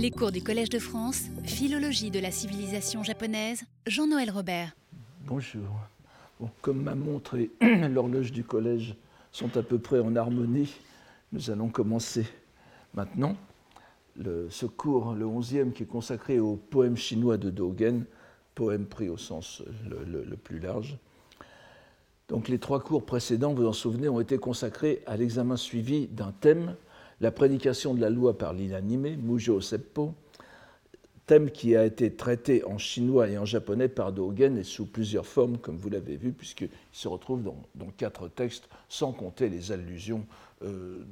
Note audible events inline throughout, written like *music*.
Les cours du Collège de France, Philologie de la civilisation japonaise, Jean-Noël Robert. Bonjour. comme ma montre et *clears throat* l'horloge du collège sont à peu près en harmonie, nous allons commencer maintenant ce cours, le 11e, qui est consacré au poème chinois de Dogen, poème pris au sens le plus large. Donc les trois cours précédents, vous en souvenez, ont été consacrés à l'examen suivi d'un thème la prédication de la loi par l'inanimé, Mujo Seppo, thème qui a été traité en chinois et en japonais par Dogen et sous plusieurs formes, comme vous l'avez vu, puisqu'il se retrouve dans, quatre textes, sans compter les allusions euh,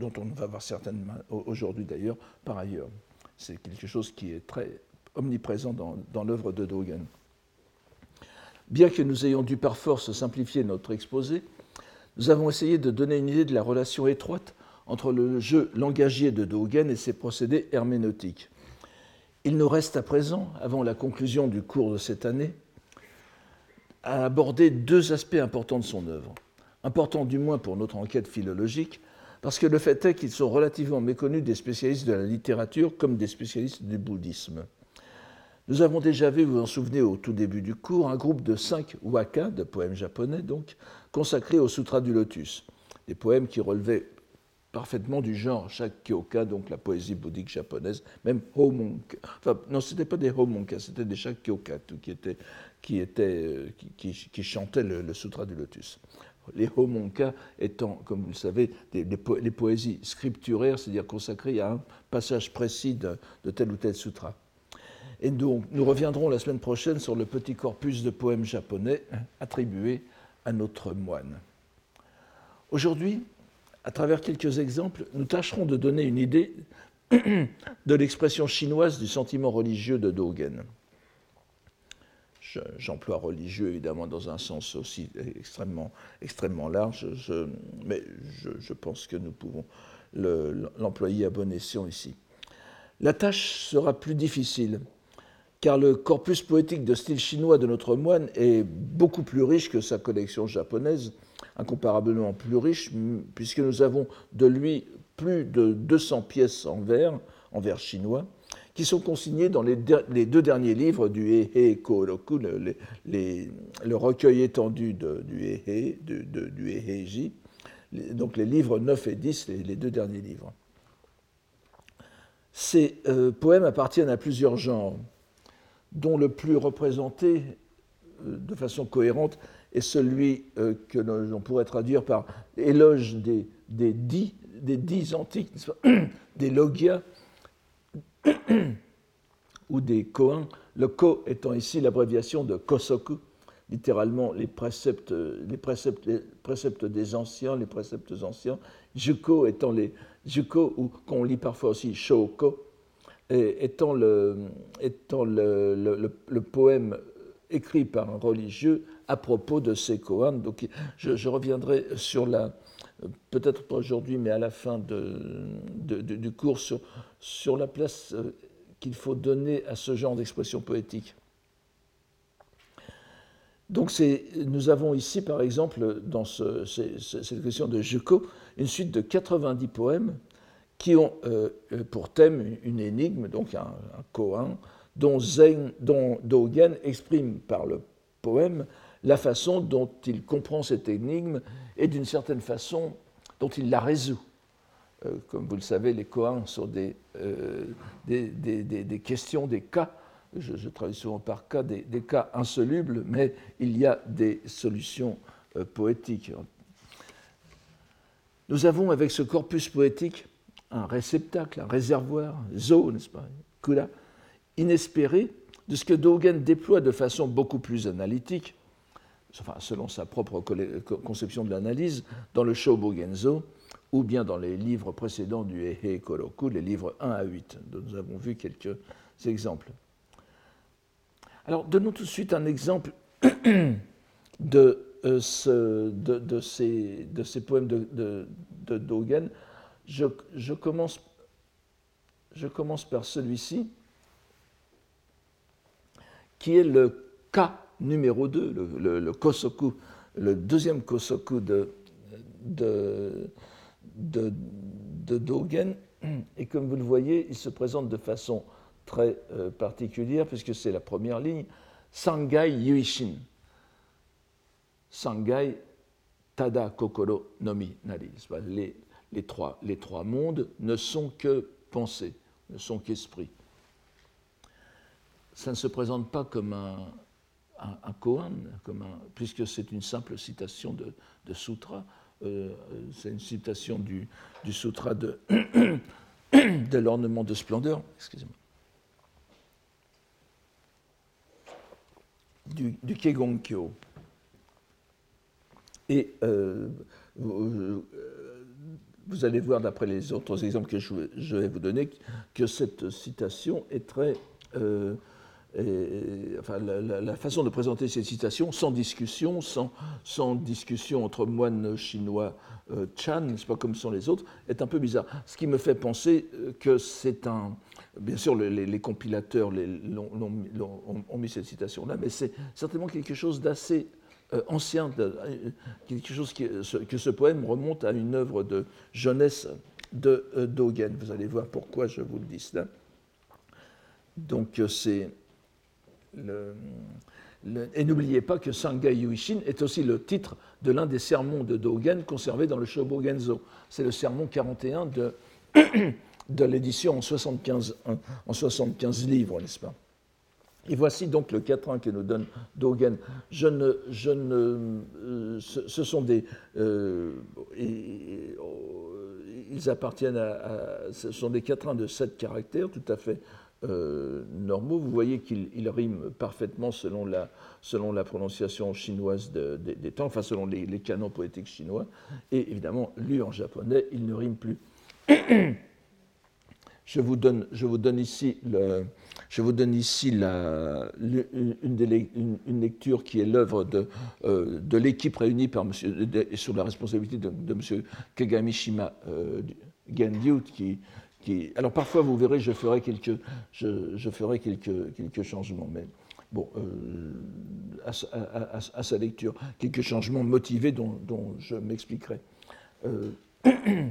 dont on va voir certaines aujourd'hui d'ailleurs, par ailleurs. C'est quelque chose qui est très omniprésent dans l'œuvre de Dogen. Bien que nous ayons dû par force simplifier notre exposé, nous avons essayé de donner une idée de la relation étroite entre le jeu langagier de Dogen et ses procédés herméneutiques. Il nous reste à présent, avant la conclusion du cours de cette année, à aborder deux aspects importants de son œuvre. Importants du moins pour notre enquête philologique, parce que le fait est qu'ils sont relativement méconnus des spécialistes de la littérature comme des spécialistes du bouddhisme. Nous avons déjà vu, vous vous en souvenez au tout début du cours, un groupe de cinq waka, de poèmes japonais donc, consacrés au Sutra du Lotus, des poèmes qui relevaient parfaitement du genre Shakyoka, donc la poésie bouddhique japonaise, même Homonka. Enfin, non, ce n'était pas des Homonka, c'était des Shakyoka qui, étaient, qui, étaient, qui, qui, chantaient le, Sutra du Lotus. Les Homonka étant, comme vous le savez, les poésies scripturaires, c'est-à-dire consacrées à un passage précis de, de tel ou tel sutra. Et donc, nous reviendrons la semaine prochaine sur le petit corpus de poèmes japonais attribués à notre moine. Aujourd'hui, à travers quelques exemples, nous tâcherons de donner une idée *clears throat* de l'expression chinoise du sentiment religieux de Dogen. J'emploie religieux évidemment dans un sens aussi extrêmement, extrêmement large, mais je, pense que nous pouvons l'employer à bon escient ici. La tâche sera plus difficile, car le corpus poétique de style chinois de notre moine est beaucoup plus riche que sa collection japonaise, incomparablement plus riche, puisque nous avons de lui plus de 200 pièces en vers, en vers chinois, qui sont consignées dans les, deux derniers livres du Ehe Koroku, le, le, recueil étendu du Ehe, du Eheji, donc les livres 9 et 10, les, deux derniers livres. Ces euh, poèmes appartiennent à plusieurs genres, dont le plus représenté euh, de façon cohérente est celui euh, que l'on pourrait traduire par éloge des, des, dix, des antiques, *clears throat* des logias *clears throat* ou des koans, le ko étant ici l'abréviation de kosoku, littéralement les préceptes, les, préceptes, les préceptes des anciens, les préceptes anciens, juko étant les juko, ou qu'on lit parfois aussi shoko, étant le, poème écrit par un religieux à propos de ces koans. Donc, je, reviendrai sur la, peut-être pas aujourd'hui, mais à la fin du cours, sur, la place euh, qu'il faut donner à ce genre d'expression poétique. Donc nous avons ici, par exemple, dans ce, cette question de Juko, une suite de 90 poèmes qui ont euh, pour thème une énigme, donc un, un koan, dont, Dogen exprime par le poème la façon dont il comprend cette énigme et d'une certaine façon dont il la résout. Euh, comme vous le savez, les koans sont des, euh, des, des, questions, des cas, je, je traduis souvent par cas, des, cas insolubles, mais il y a des solutions euh, poétiques. Nous avons avec ce corpus poétique un réceptacle, un réservoir, zo, n'est-ce pas, kula, inespéré de ce que Dogen déploie de façon beaucoup plus analytique, enfin, selon sa propre conception de l'analyse, dans le Shobogenzo, ou bien dans les livres précédents du Ehe Koroku, les livres 1 à 8, dont nous avons vu quelques exemples. Alors, donnons tout de suite un exemple *coughs* euh, de, ces, poèmes de, Dogen. Je, commence, par celui-ci qui est le cas numéro 2, le, kosoku, le deuxième kosoku de, de, de, Dogen, Et comme vous le voyez, il se présente de façon très euh, particulière, puisque c'est la première ligne, Sangai Yuishin. Sangai Tada Kokoro Nomi Nari. Les, les, trois, mondes ne sont que pensée, ne sont qu'esprit. Ça ne se présente pas comme un, un, comme un, puisque c'est une simple citation de, sutra. Euh, c'est une citation du, sutra *coughs* de, l'ornement de splendeur. Excusez-moi. du, du Kegonkyo. Et euh, vous, allez voir, d'après les autres exemples que je, vais vous donner, que cette citation est très. Euh, enfin, la, façon de présenter cette citation, sans discussion, sans, discussion entre moines chinois euh, Chan, n'est-ce pas comme sont les autres, est un peu bizarre. Ce qui me fait penser que c'est un, Bien sûr, les, compilateurs ont, mis cette citation-là, mais c'est certainement quelque chose d'assez euh, ancien, euh, quelque chose que ce poème remonte à une œuvre de jeunesse de euh, Dogen. Vous allez voir pourquoi je vous le dis cela. Donc c'est et n'oubliez pas que Sangai Yuishin est aussi le titre de l'un des sermons de Dogen conservés dans le Shobogenzo. C'est le sermon 41 *coughs* de l'édition en 75, en 75 livres, n'est-ce pas? Et voici donc le quatrain que nous donne Dogen. Je ne, je ne, euh, ce, sont des. Euh, ils appartiennent à, Ce sont des quatrains de sept caractères, tout à fait euh, normaux. Vous voyez qu'ils riment parfaitement selon la, selon la prononciation chinoise des temps, enfin selon les, les, canons poétiques chinois. Et évidemment, lu en japonais, ils ne riment plus. *coughs* Je vous donne, ici, une, lecture qui est l'œuvre de, euh, de l'équipe réunie par monsieur, sur la responsabilité de, de M. Kagamishima euh, alors parfois vous verrez, je ferai quelques, changements, mais bon, euh, à, sa lecture, quelques changements motivés dont, dont je m'expliquerai. Euh, *clears throat*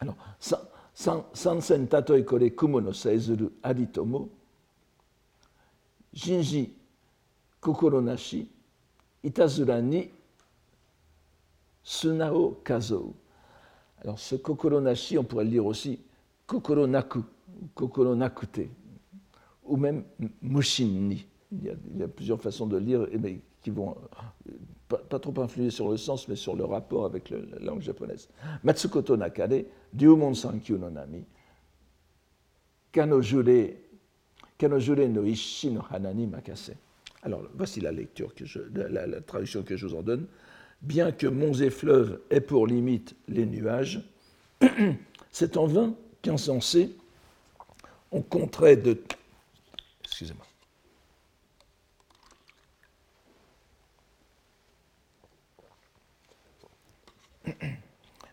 alors, ça, sansen tatoi kore kumo no saezuru aritomo, jinji kokoro nashi, itazura ni sunao kazou. Alors ce kokoro nashi, on pourrait le lire aussi kokoro naku, kokoro nakute, ou même mushin ni. Il y, a, plusieurs façons de lire, mais qui vont pas, trop influer sur le sens, mais sur le rapport avec la langue japonaise. Matsukoto Nakare, Ryumon Sankyu no Nami, Kanojure, no Ishi no Hanani Makase. Alors, voici la lecture, que je, la, traduction que je vous en donne. Bien que monts et fleuves aient pour limite les nuages, *clears throat* c'est en vain qu'insensé on compterait de. Excusez-moi.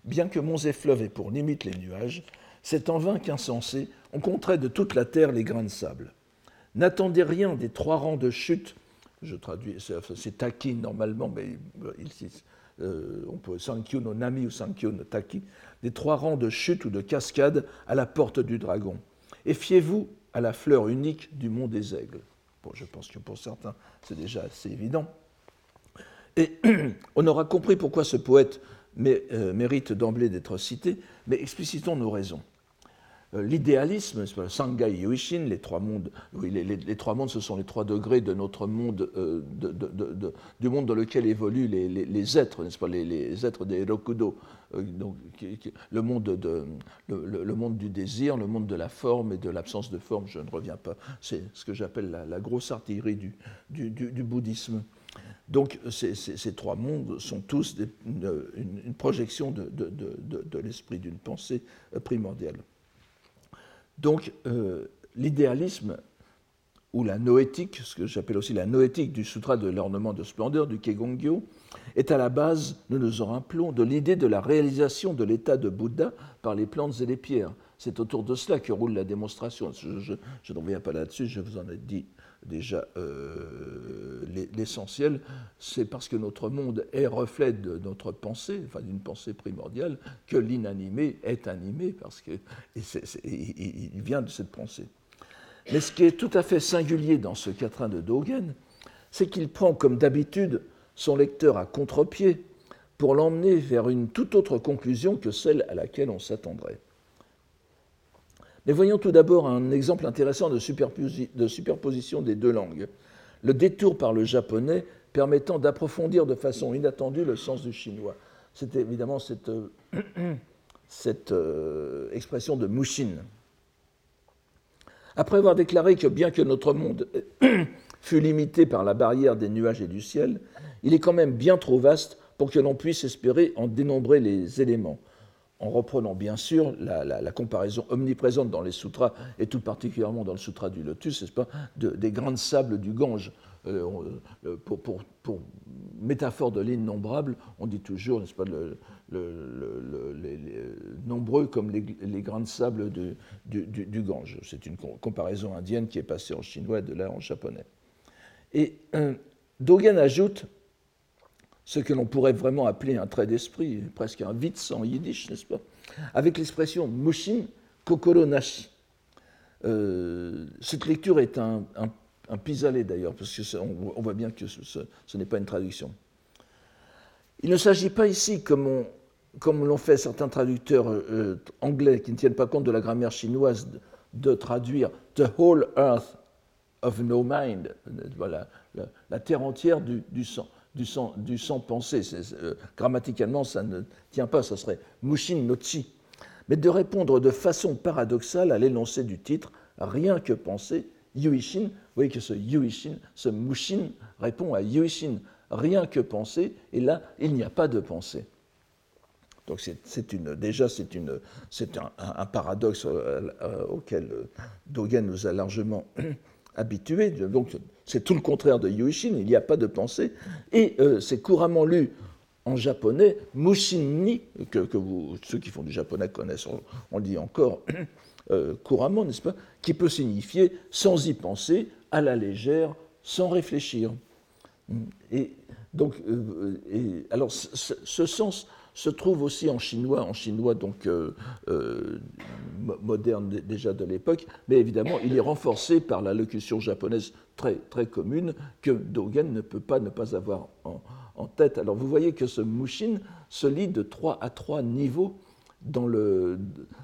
Bien que monts et fleuves aient pour limite les nuages, c'est en vain qu'insensé on compterait de toute la terre les grains de sable. N'attendez rien des trois rangs de chute, je traduis, c'est taki normalement, mais euh, on peut sankyu no nami ou sankyu no taki, des trois rangs de chute ou de cascade à la porte du dragon. Et fiez-vous à la fleur unique du mont des aigles. Bon, je pense que pour certains, c'est déjà assez évident. Et *clears throat* on aura compris pourquoi ce poète mais, euh, mérite d'emblée d'être cité, mais explicitons nos raisons. Euh, l'idéalisme, Sangai Yuishin, les trois mondes, oui, les, trois mondes, ce sont les trois degrés de notre monde, euh, du monde dans lequel évoluent les, êtres, n'est-ce pas, les, êtres des Rokudo, donc, le, monde de, le, monde du désir, le monde de la forme et de l'absence de forme, je ne reviens pas, c'est ce que j'appelle la, grosse artillerie du bouddhisme. Donc ces, trois mondes sont tous une, projection de, l'esprit, d'une pensée euh, primordiale. Donc euh, l'idéalisme ou la noétique, ce que j'appelle aussi la noétique du sutra de l'ornement de splendeur du Kegongyo, est à la base, nous nous en rappelons, de l'idée de la réalisation de l'état de Bouddha par les plantes et les pierres. c'est autour de cela que roule la démonstration. Je, ne reviens pas là-dessus, je vous en ai dit déjà euh, l'essentiel. C'est parce que notre monde est reflet de notre pensée, enfin d'une pensée primordiale, que l'inanimé est animé, parce que il vient de cette pensée. Mais ce qui est tout à fait singulier dans ce quatrain de Dogen, c'est qu'il prend comme d'habitude son lecteur à contre-pied pour l'emmener vers une toute autre conclusion que celle à laquelle on s'attendrait. Mais voyons tout d'abord un exemple intéressant de, superposition des deux langues. Le détour par le japonais permettant d'approfondir de façon inattendue le sens du chinois. C'est évidemment cette, euh, *clears throat* euh, expression de Mushin. Après avoir déclaré que bien que notre monde *clears throat* fût limité par la barrière des nuages et du ciel, il est quand même bien trop vaste pour que l'on puisse espérer en dénombrer les éléments en reprenant bien sûr la, comparaison omniprésente dans les sutras, et tout particulièrement dans le sutra du lotus, n'est-ce pas, des grains de sable du Gange. Euh, euh, pour, métaphore de l'innombrable, on dit toujours, n'est-ce pas, le, les, nombreux comme les, grains de sable du, du, Gange. C'est une comparaison indienne qui est passée en chinois et de là en japonais. Et euh, Dogen ajoute ce que l'on pourrait vraiment appeler un trait d'esprit, presque un vite en yiddish, n'est-ce pas? Avec l'expression mushin kokoro nashi. Euh, cette lecture est un, pis-aller d'ailleurs, parce qu'on on voit bien que ce, n'est pas une traduction. Il ne s'agit pas ici, comme, l'ont fait certains traducteurs euh, anglais qui ne tiennent pas compte de la grammaire chinoise, de, traduire The whole earth of no mind, voilà, la, terre entière du sang du sang, du. Euh, grammaticalement, ça ne tient pas, ça serait Mushin no chi. Mais de répondre de façon paradoxale à l'énoncé du titre, rien que penser, Yuishin, vous voyez que ce Yuishin, ce Mushin répond à Yuishin, rien que penser, et là, il n'y a pas de pensée. Donc c'est déjà, c'est un, un, paradoxe euh, euh, auquel Dogen nous a largement habitués. Donc c'est tout le contraire de Yuishin, il n'y a pas de pensée. Et euh, c'est couramment lu en japonais, Mushin-ni, que, vous, ceux qui font du japonais connaissent, on, le dit encore *clears throat* euh, couramment, n'est-ce pas, qui peut signifier sans y penser, à la légère, sans réfléchir. Et donc, euh, alors, ce sens se trouve aussi en chinois, en chinois donc euh, euh, moderne déjà de l'époque, mais évidemment il est renforcé par la locution japonaise très, commune que Dogen ne peut pas ne pas avoir en, tête. Alors vous voyez que ce mushin se lit de trois à trois niveaux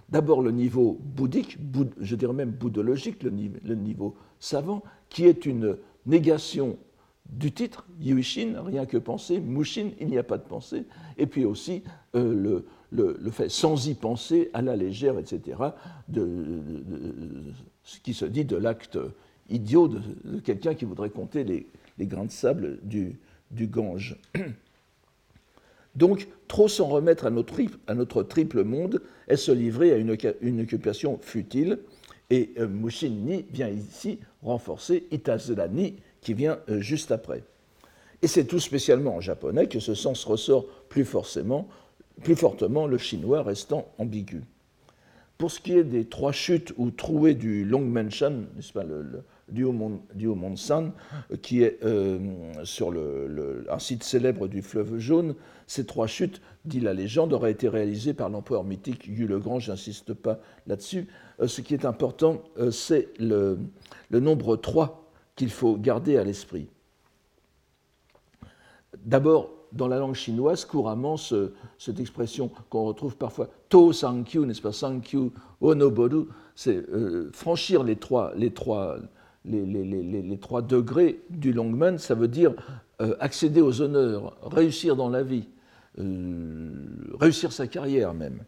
d'abord le niveau bouddhique, je dirais même bouddhologique, le niveau savant, qui est une négation du titre, Yuishin, rien que penser, Mushin, il n'y a pas de pensée, et puis aussi euh, le, fait sans y penser, à la légère, etc., ce qui se dit de l'acte idiot de, quelqu'un qui voudrait compter les, grains de sable du, Gange. *clears throat* Donc, trop s'en remettre à notre, triple monde est se livrer à une, occupation futile, et euh, Mushin Ni vient ici renforcer Itazela Ni, qui vient euh, juste après. Et c'est tout spécialement en japonais que ce sens ressort plus, forcément, plus fortement, le chinois restant ambigu. Pour ce qui est des trois chutes ou trouées du le, du San, euh, qui est euh, sur le, un site célèbre du fleuve jaune, ces trois chutes, dit la légende, auraient été réalisées par l'empereur mythique Yu le Grand, j'insiste pas là-dessus. ce qui est important, c'est le, le nombre 3 qu'il faut garder à l'esprit. D'abord, dans la langue chinoise, couramment, cette expression qu'on retrouve parfois, to sankyu, n'est-ce pas, sankyu, onoboru, c'est euh, franchir les trois, degrés du longman, ça veut dire euh, accéder aux honneurs, réussir dans la vie, euh, réussir sa carrière même,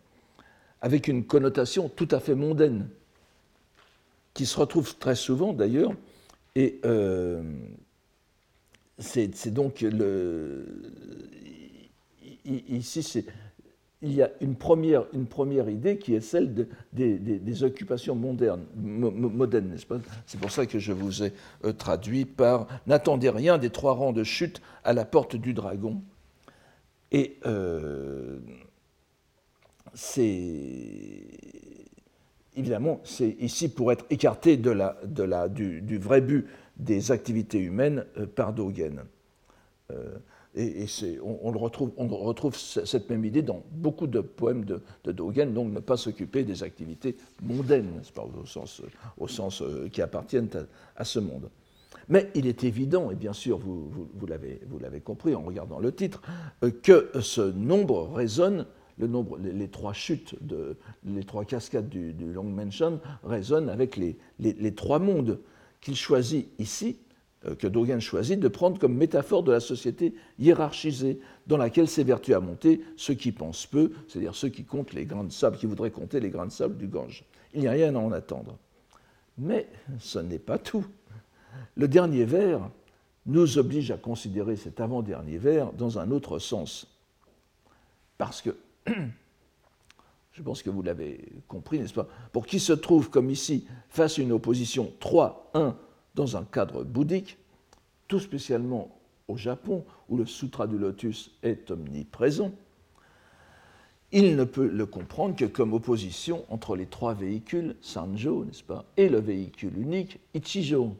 avec une connotation tout à fait mondaine, qui se retrouve très souvent d'ailleurs et euh, c'est donc le. Ici, il y a une première, une première idée qui est celle des, occupations modernes, modernes, n'est-ce pas? C'est pour ça que je vous ai euh, traduit par N'attendez rien des trois rangs de chute à la porte du dragon. Et euh, c'est évidemment, c'est ici pour être écarté de la, de du, vrai but des activités humaines euh, par Dogen. Euh, et, on, le retrouve, on, retrouve, cette même idée dans beaucoup de poèmes de, Dogen, donc ne pas s'occuper des activités mondaines, au sens, au sens euh, qui appartiennent à, ce monde. Mais il est évident, et bien sûr vous, vous, vous l'avez compris en regardant le titre, que ce nombre résonne les, trois chutes, les trois cascades du, Long Mansion résonnent avec les, les, trois mondes qu'il choisit ici, euh, que Dogen choisit, de prendre comme métaphore de la société hiérarchisée, dans laquelle s'évertuent à monter ceux qui pensent peu, c'est-à-dire ceux qui comptent les grains de sable, qui voudraient compter les grains de sable du Gange. Il n'y a rien à en attendre. Mais ce n'est pas tout. Le dernier vers nous oblige à considérer cet avant-dernier vers dans un autre sens. Parce que je pense que vous l'avez compris, n'est-ce pas? Pour qui se trouve, comme ici, face à une opposition 3-1 dans un cadre bouddhique, tout spécialement au Japon, où le Sutra du Lotus est omniprésent, il ne peut le comprendre que comme opposition entre les trois véhicules, Sanjo, n'est-ce pas, et le véhicule unique, Ichijo.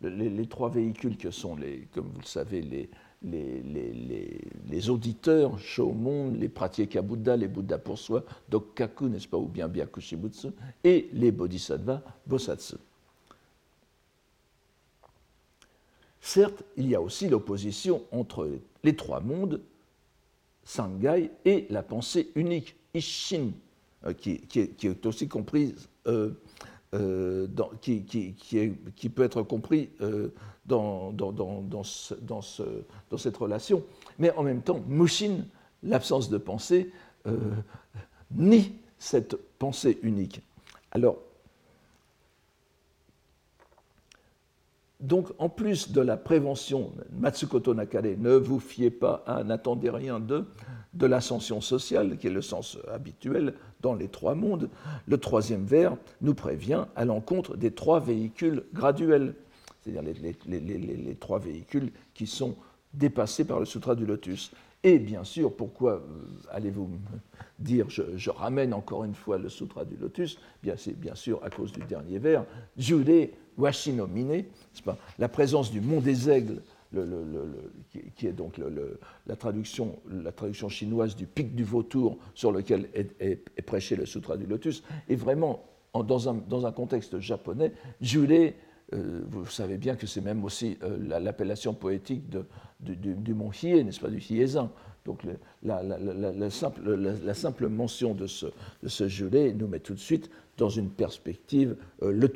Les, les, trois véhicules que sont, les, comme vous le savez, les, les, les, les, auditeurs, Shomon, les Pratyeka Bouddha, les Bouddhas pour soi, Dokkaku, n'est-ce pas, ou bien Byakushibutsu, et les Bodhisattvas, Bosatsu. Certes, il y a aussi l'opposition entre les trois mondes, Sangai, et la pensée unique, Ishin, euh, qui, qui, est, aussi euh, euh, qui, qui, peut être compris dans, dans, dans, ce, dans, cette relation. Mais en même temps, Mushin, l'absence de pensée, euh, nie cette pensée unique. Alors, donc, en plus de la prévention, Matsukoto Nakare, ne vous fiez pas à, n'attendez rien de, de l'ascension sociale, qui est le sens habituel dans les trois mondes, le troisième vers nous prévient à l'encontre des trois véhicules graduels, c'est-à-dire les, trois véhicules qui sont dépassés par le Sutra du Lotus. Et bien sûr, pourquoi euh, allez-vous dire je, ramène encore une fois le Sutra du Lotus? Bien, C'est bien sûr à cause du dernier vers, Jude Washinomine, la présence du mont des aigles qui, est donc la, traduction, la traduction chinoise du pic du vautour sur lequel est, prêché le Sutra du Lotus, est vraiment, dans, un, dans, un, contexte japonais, Juré, euh, vous savez bien que c'est même aussi euh, l'appellation poétique de, du, mont Hiei, n'est-ce pas, du Hiezan. Donc la, simple, mention de ce, de ce nous met tout de suite dans une perspective euh,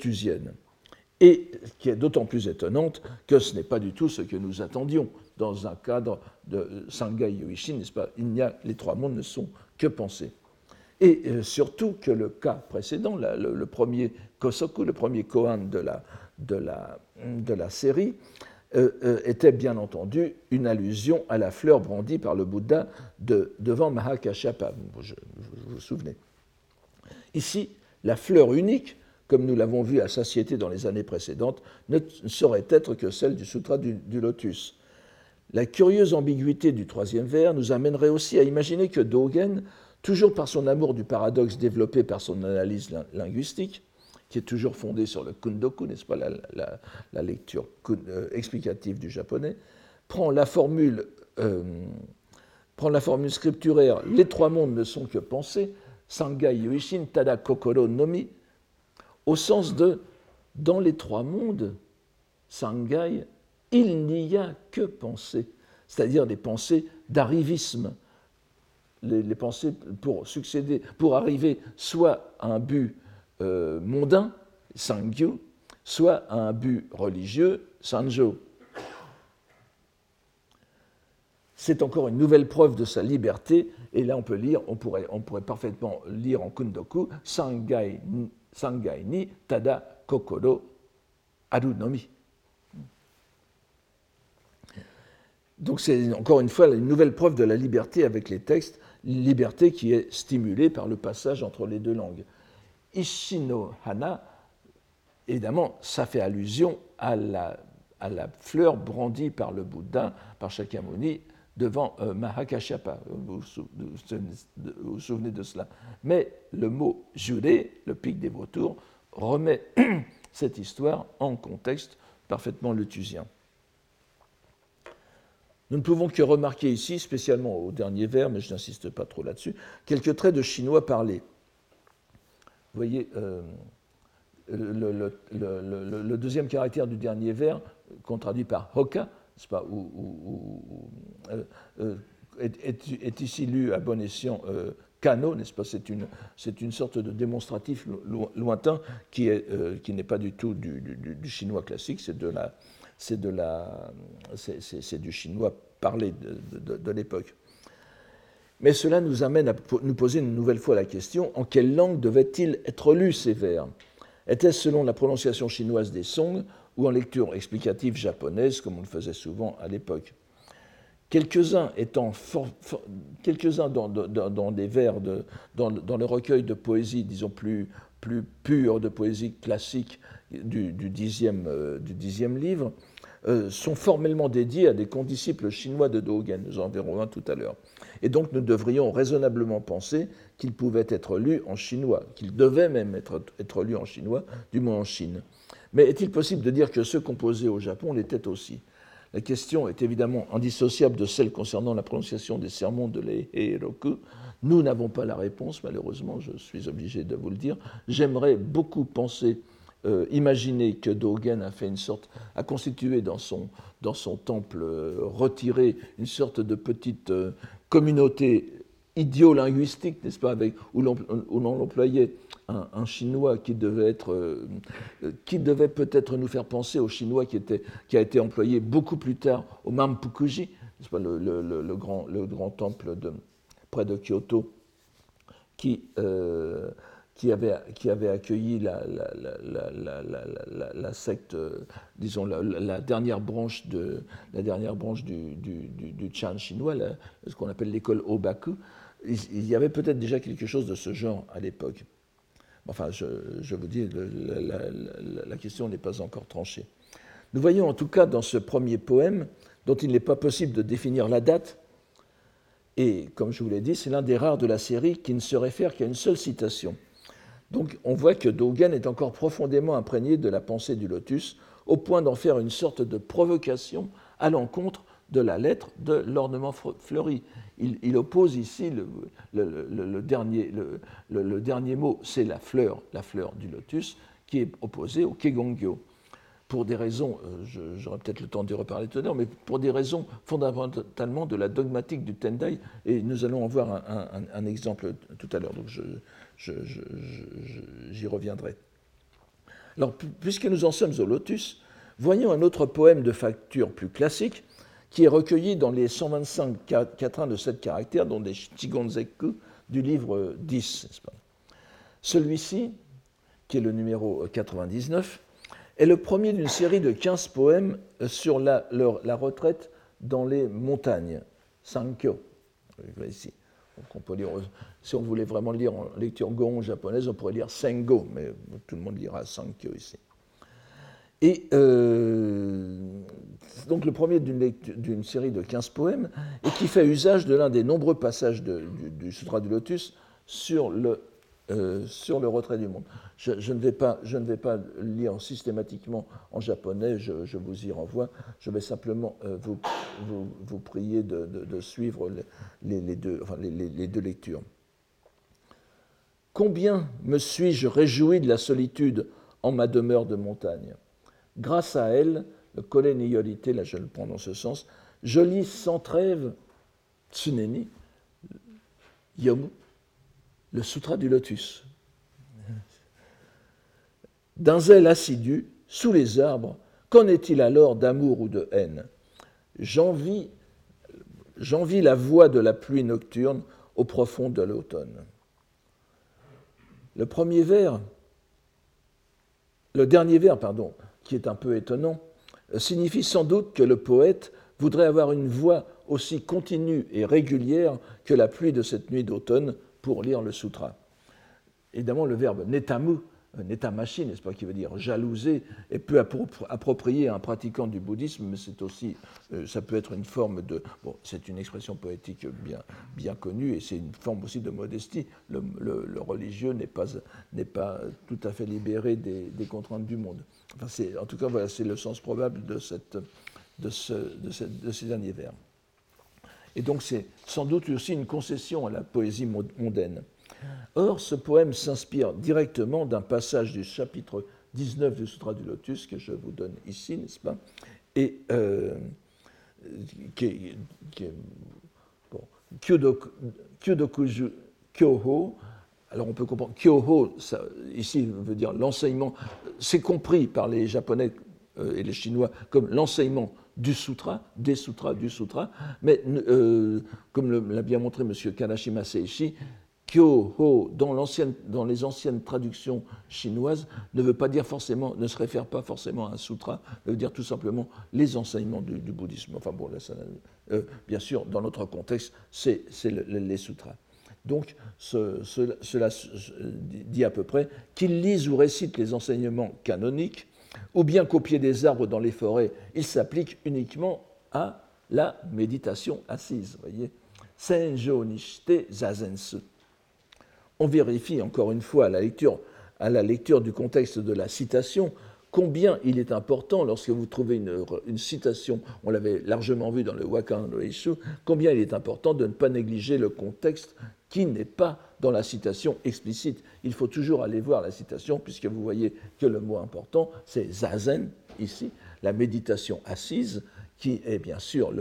et qui est d'autant plus étonnante que ce n'est pas du tout ce que nous attendions dans un cadre de Sangai Yuishin, n'est-ce pas Il n'y a, les trois mondes ne sont que pensés. Et euh, surtout que le cas précédent, le, premier Kosoku, le premier koan de la, de la, de la série, euh, euh, était bien entendu une allusion à la fleur brandie par le Bouddha de, devant Mahakashapa, vous vous, vous souvenez. Ici, la fleur unique comme nous l'avons vu à satiété dans les années précédentes, ne saurait être que celle du Sutra du, Lotus. La curieuse ambiguïté du troisième vers nous amènerait aussi à imaginer que Dogen, toujours par son amour du paradoxe développé par son analyse linguistique, qui est toujours fondée sur le kundoku, n'est-ce pas, la, lecture euh, explicative du japonais, prend la formule, euh, la formule scripturaire les trois mondes ne sont que pensées, sangai yuishin tada kokoro nomi, au sens de dans les trois mondes, Sangai, il n'y a que pensées, c'est-à-dire des pensées d'arrivisme, les, pensées pour succéder, pour arriver soit à un but euh, mondain, Sangyu, soit à un but religieux, Sanjo. C'est encore une nouvelle preuve de sa liberté, et là on peut lire, on pourrait, on pourrait parfaitement lire en Kundoku, Sangai sangai ni tada kokoro aru nomi. Donc c'est encore une fois une nouvelle preuve de la liberté avec les textes, liberté qui est stimulée par le passage entre les deux langues. Ishino hana, évidemment, ça fait allusion à la, fleur brandie par le Bouddha, par Shakyamuni, devant euh, Mahakashapa. Vous vous souvenez de cela. Mais le mot juré, le pic des vautours, remet *clears throat* cette histoire en contexte parfaitement lutusien. Nous ne pouvons que remarquer ici, spécialement au dernier vers, mais je n'insiste pas trop là-dessus, quelques traits de chinois parlés. Vous voyez, euh, le, deuxième caractère du dernier vers, qu'on traduit par hoka, pas, euh, euh, est, ici lu à bon escient kano, n'est-ce pas? C'est une, une, sorte de démonstratif lointain qui n'est pas du tout du, du chinois classique, c'est de la, c'est du chinois parlé de, l'époque. Mais cela nous amène à nous poser une nouvelle fois la question en quelle langue devaient-ils être lus ces vers? Était-ce selon la prononciation chinoise des Song ou en lecture explicative japonaise, comme on le faisait souvent à l'époque? Quelques-uns étant quelques-uns dans, dans, des vers, de, dans, dans, le recueil de poésie, disons plus, plus pur de poésie classique, du, dixième, euh, du dixième livre euh, sont formellement dédiés à des condisciples chinois de Dogen. Nous en verrons un tout à l'heure. Et donc nous devrions raisonnablement penser qu'ils pouvaient être lus en chinois, qu'ils devaient même être, être lus en chinois, du moins en Chine. Mais est-il possible de dire que ceux composés au Japon l'étaient aussi? La question est évidemment indissociable de celle concernant la prononciation des sermons de l'Eiheroku. Nous n'avons pas la réponse, malheureusement, je suis obligé de vous le dire. J'aimerais beaucoup penser euh, imaginer que Dogen a constitué dans son, dans son temple euh, retiré une sorte de petite euh, communauté idiolinguistique, n'est-ce pas, avec, où l'on employait un, chinois qui devait être, qui devait peut-être nous faire penser au chinois qui, a été employé beaucoup plus tard au Mampukuji, n'est-ce pas, le, grand, le grand temple près de Kyoto, qui qui avait, qui avait accueilli la, la, secte, disons, la, dernière branche, de, la dernière branche du, du, du, Chan chinois, ce qu'on appelle l'école Obaku. Il, y avait peut-être déjà quelque chose de ce genre à l'époque. Enfin, je, je vous dis, la, question n'est pas encore tranchée. Nous voyons en tout cas dans ce premier poème, dont il n'est pas possible de définir la date, et comme je vous l'ai dit, c'est l'un des rares de la série qui ne se réfère qu'à une seule citation. Donc on voit que Dogen est encore profondément imprégné de la pensée du lotus, au point d'en faire une sorte de provocation à l'encontre de la lettre de l'ornement fleuri. Il, oppose ici le, dernier, dernier, mot, c'est la fleur, la fleur du lotus, qui est opposée au kegongyo. Pour des raisons, euh, j'aurai peut-être le temps d'y reparler tout à l'heure, mais pour des raisons fondamentalement de la dogmatique du Tendai, et nous allons en voir un, exemple tout à l'heure. Donc j'y reviendrai. Alors, puisque nous en sommes au lotus, voyons un autre poème de facture plus classique qui est recueilli dans les 125 quatrains de 7 caractères, dont des Shigonzeku du livre 10. Celui-ci, qui est le numéro 99, est le premier d'une série de 15 poèmes sur la, la retraite dans les montagnes, Sankyo. Ici. on peut si on voulait vraiment lire en lecture Gon japonaise, on pourrait lire Sengo, mais tout le monde lira Sankyo ici. Et euh, donc le premier d'une série de 15 poèmes, et qui fait usage de l'un des nombreux passages du, Sutra du Lotus sur le, euh, sur le retrait du monde. Je, ne vais pas, je ne vais pas lire systématiquement en japonais, je, vous y renvoie. Je vais simplement euh, vous, vous, prier de, suivre les, deux, enfin, les deux lectures. Combien me suis-je réjoui de la solitude en ma demeure de montagne? Grâce à elle, le kole là je le prends dans ce sens, je lis sans trêve Tsuneni, Yomu, le Sutra du Lotus. D'un zèle assidu, sous les arbres, qu'en est-il alors d'amour ou de haine? J'envie la voix de la pluie nocturne au profond de l'automne. Le premier vers, le dernier vers, pardon, qui est un peu étonnant, signifie sans doute que le poète voudrait avoir une voix aussi continue et régulière que la pluie de cette nuit d'automne pour lire le sutra. Évidemment, le verbe netamu un état-machine, n'est-ce pas, qui veut dire jalouser, et peu approprié à un pratiquant du bouddhisme, mais c'est aussi, euh, ça peut être une forme de, bon, c'est une expression poétique bien, bien connue, et c'est une forme aussi de modestie. Le, religieux n'est pas, pas tout à fait libéré des, contraintes du monde. Enfin, en tout cas, voilà, c'est le sens probable de, ce, de ces derniers vers. Et donc, c'est sans doute aussi une concession à la poésie mondaine. Or, ce poème s'inspire directement d'un passage du chapitre 19 du Sutra du Lotus que je vous donne ici, n'est-ce pas? Et euh, qui est, bon, Kyodokuju Kyoho. Alors on peut comprendre, Kyoho, ça, ici veut dire l'enseignement, c'est compris par les Japonais euh, et les Chinois comme l'enseignement du sutra, des sutras, du sutra, mais euh, comme l'a bien montré M. Kanashima Seishi, Kyo-ho, dans, les anciennes traductions chinoises, ne veut pas dire forcément, ne se réfère pas forcément à un sutra, veut dire tout simplement les enseignements du, bouddhisme. Enfin bon, euh, bien sûr, dans notre contexte, c'est les sutras. Donc, cela dit à peu près qu'ils lisent ou récitent les enseignements canoniques, ou bien copier des arbres dans les forêts, il s'applique uniquement à la méditation assise. Voyez, zazensu on vérifie encore une fois à la lecture du contexte de la citation combien il est important, lorsque vous trouvez une, citation, on l'avait largement vu dans le Wakan Reishu, combien il est important de ne pas négliger le contexte qui n'est pas dans la citation explicite. Il faut toujours aller voir la citation, puisque vous voyez que le mot important, c'est zazen, ici, la méditation assise, qui est bien sûr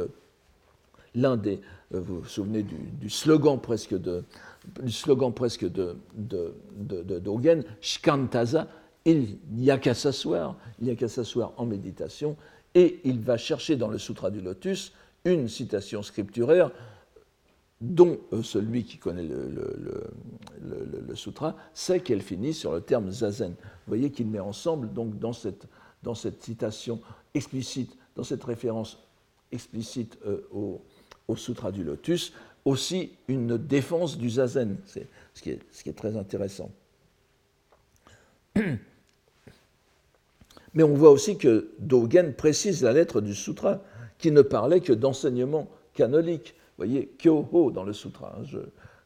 l'un des, euh, vous vous souvenez du slogan presque de, le slogan presque de, de, de, Dogen, Shkantaza, il n'y a qu'à s'asseoir, il n'y a qu'à s'asseoir en méditation, et il va chercher dans le Sutra du Lotus une citation scripturaire dont euh, celui qui connaît le, sutra sait qu'elle finit sur le terme zazen. Vous voyez qu'il met ensemble, donc, dans cette, citation explicite, dans cette référence explicite euh, au, Sutra du Lotus, aussi une défense du zazen, ce qui est très intéressant. *clears throat* Mais on voit aussi que Dogen précise la lettre du sutra, qui ne parlait que d'enseignements canoniques. Vous voyez, Kyoho dans le sutra. Hein,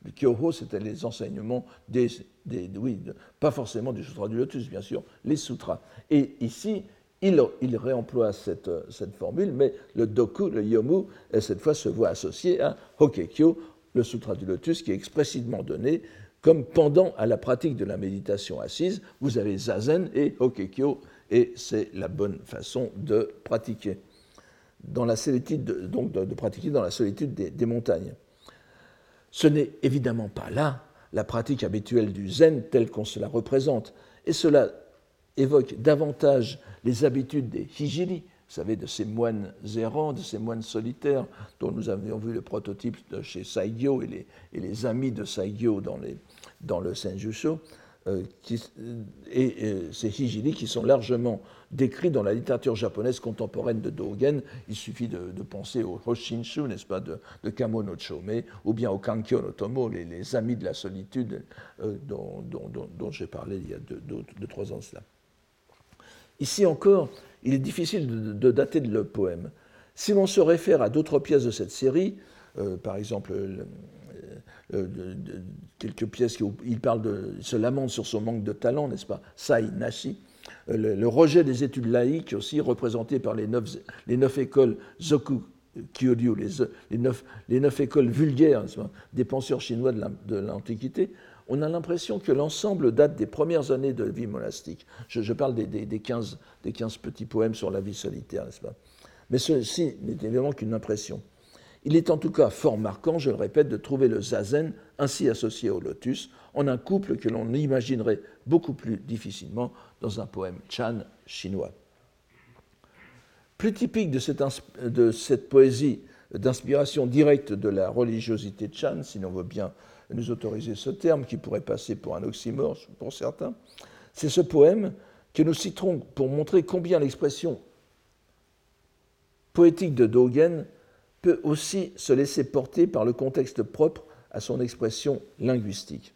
le Kyoho, c'était les enseignements des, des oui, pas forcément du sutra du lotus, bien sûr, les sutras. Et ici, il, réemploie cette, formule, mais le doku, le yomu, cette fois se voit associé à hokekyo, le sutra du lotus, qui est expressément donné comme pendant à la pratique de la méditation assise. Vous avez zazen et hokekyo, et c'est la bonne façon de pratiquer. Dans la solitude, donc de, pratiquer dans la solitude des montagnes. Ce n'est évidemment pas là la pratique habituelle du zen telle qu'on se la représente, et cela évoque davantage les habitudes des hijiri, vous savez, de ces moines errants, de ces moines solitaires, dont nous avions vu le prototype chez Saigyo et les, et les amis de Saigyo dans, les, dans le Senjusho, euh, et, euh, ces hijiri qui sont largement décrits dans la littérature japonaise contemporaine de Dogen. Il suffit de, penser au Hoshinshu, n'est-ce pas, de, de Kamo no Chome, ou bien au Kankyo no Tomo, les, amis de la solitude euh, dont, dont, j'ai parlé il y a deux, trois ans cela. Ici encore, il est difficile de, dater le poème. Si l'on se réfère à d'autres pièces de cette série, euh, par exemple euh, euh, quelques pièces où il parle de, se lamente sur son manque de talent, n'est-ce pas Sai Nashi. Le, rejet des études laïques aussi, représenté par les neuf, les neuf écoles Zoku Kyoryu, les, les, neuf, les neuf écoles vulgaires des penseurs chinois de l'Antiquité, on a l'impression que l'ensemble date des premières années de vie monastique. Je, parle des, des, 15, des, petits poèmes sur la vie solitaire, n'est-ce pas Mais ceci n'est évidemment qu'une impression. Il est en tout cas fort marquant, je le répète, de trouver le zazen ainsi associé au lotus en un couple que l'on imaginerait beaucoup plus difficilement dans un poème chan chinois. Plus typique de cette, poésie d'inspiration directe de la religiosité chan, si l'on veut bien nous autoriser ce terme qui pourrait passer pour un oxymore pour certains, c'est ce poème que nous citerons pour montrer combien l'expression poétique de Dogen peut aussi se laisser porter par le contexte propre à son expression linguistique.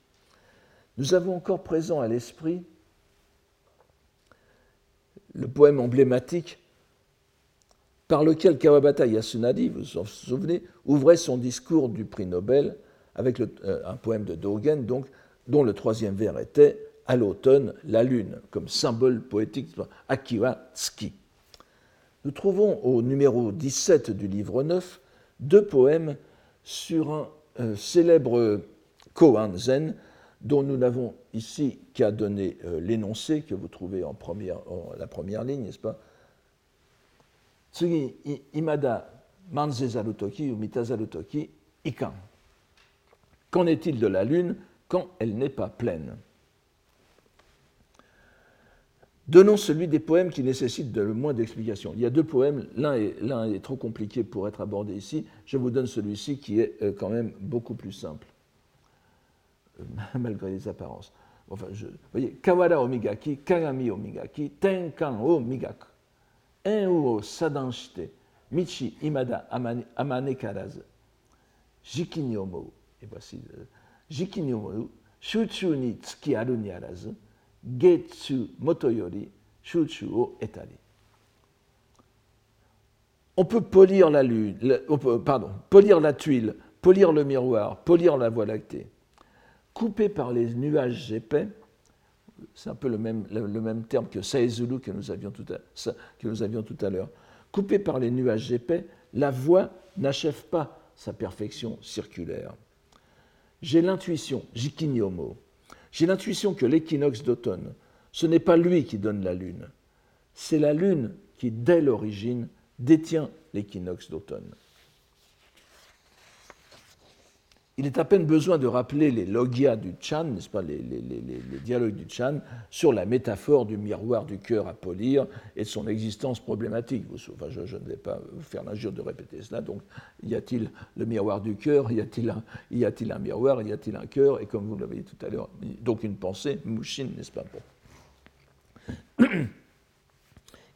Nous avons encore présent à l'esprit le poème emblématique par lequel Kawabata Yasunadi, vous vous souvenez, ouvrait son discours du prix Nobel avec euh, un poème de Dogen, donc, dont le troisième vers était À l'automne, la lune, comme symbole poétique Akiwa Tsuki. Nous trouvons au numéro 17 du livre 9 deux poèmes sur un euh, célèbre koan zen dont nous n'avons ici qu'à donner euh, l'énoncé que vous trouvez en, première, la première ligne, n'est-ce pas? Tsugi imada manzezaru toki ou mitazaru toki ikan. Qu'en est-il de la lune quand elle n'est pas pleine? Donnons celui des poèmes qui nécessitent le moins d'explications. Il y a deux poèmes, l'un est, trop compliqué pour être abordé ici. Je vous donne celui-ci qui est euh, quand même beaucoup plus simple, euh, *laughs* malgré les apparences. Enfin, vous voyez, Kawara omigaki, Kagami omigaki, Tenkan o migaku, En o sadanshite, Michi imada amane karazu, Jiki ni omou. Et voici, euh, Jiki ni omou, Shuchu ni tsuki aru ni arazu, getsu motoyori o. On peut polir la lune, polir la tuile, polir le miroir, polir la voie lactée. Coupé par les nuages épais, c'est un peu le même, le, même terme que Saezulu que nous avions tout à, que nous avions tout à l'heure. Coupé par les nuages épais, la voie n'achève pas sa perfection circulaire. J'ai l'intuition, jikinyomo, j'ai l'intuition que l'équinoxe d'automne, ce n'est pas lui qui donne la lune, c'est la lune qui, dès l'origine, détient l'équinoxe d'automne. Il est à peine besoin de rappeler les logias du Chan, n'est-ce pas, les, dialogues du Chan, sur la métaphore du miroir du cœur à polir et de son existence problématique. Enfin, je, ne vais pas vous faire l'injure de répéter cela. Donc, y a-t-il le miroir du cœur Y a-t-il un, miroir Y a-t-il un cœur Et comme vous l'avez dit tout à l'heure, donc une pensée, Mushin, n'est-ce pas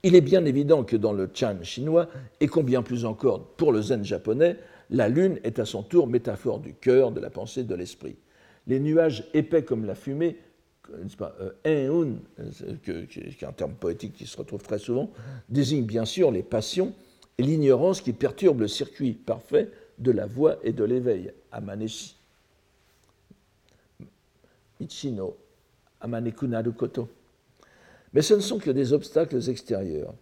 Il est bien évident que dans le Chan chinois, et combien plus encore pour le zen japonais, la lune est à son tour métaphore du cœur, de la pensée, de l'esprit. Les nuages épais comme la fumée, pas, euh, qui est un terme poétique qui se retrouve très souvent, désignent bien sûr les passions et l'ignorance qui perturbent le circuit parfait de la voix et de l'éveil, amaneshi. Ichino, amanekunaru koto. Mais ce ne sont que des obstacles extérieurs.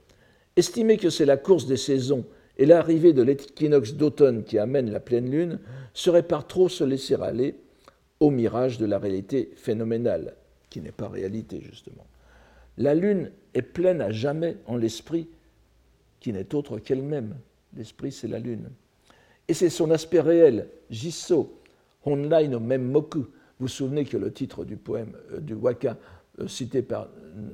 Estimer que c'est la course des saisons et l'arrivée de l'équinoxe d'automne qui amène la pleine lune serait par trop se laisser aller au mirage de la réalité phénoménale, qui n'est pas réalité justement. La lune est pleine à jamais en l'esprit qui n'est autre qu'elle-même. L'esprit, c'est la lune. Et c'est son aspect réel, Jisso, Honlai no Memmoku. Vous vous souvenez que le titre du poème euh, du Waka cité par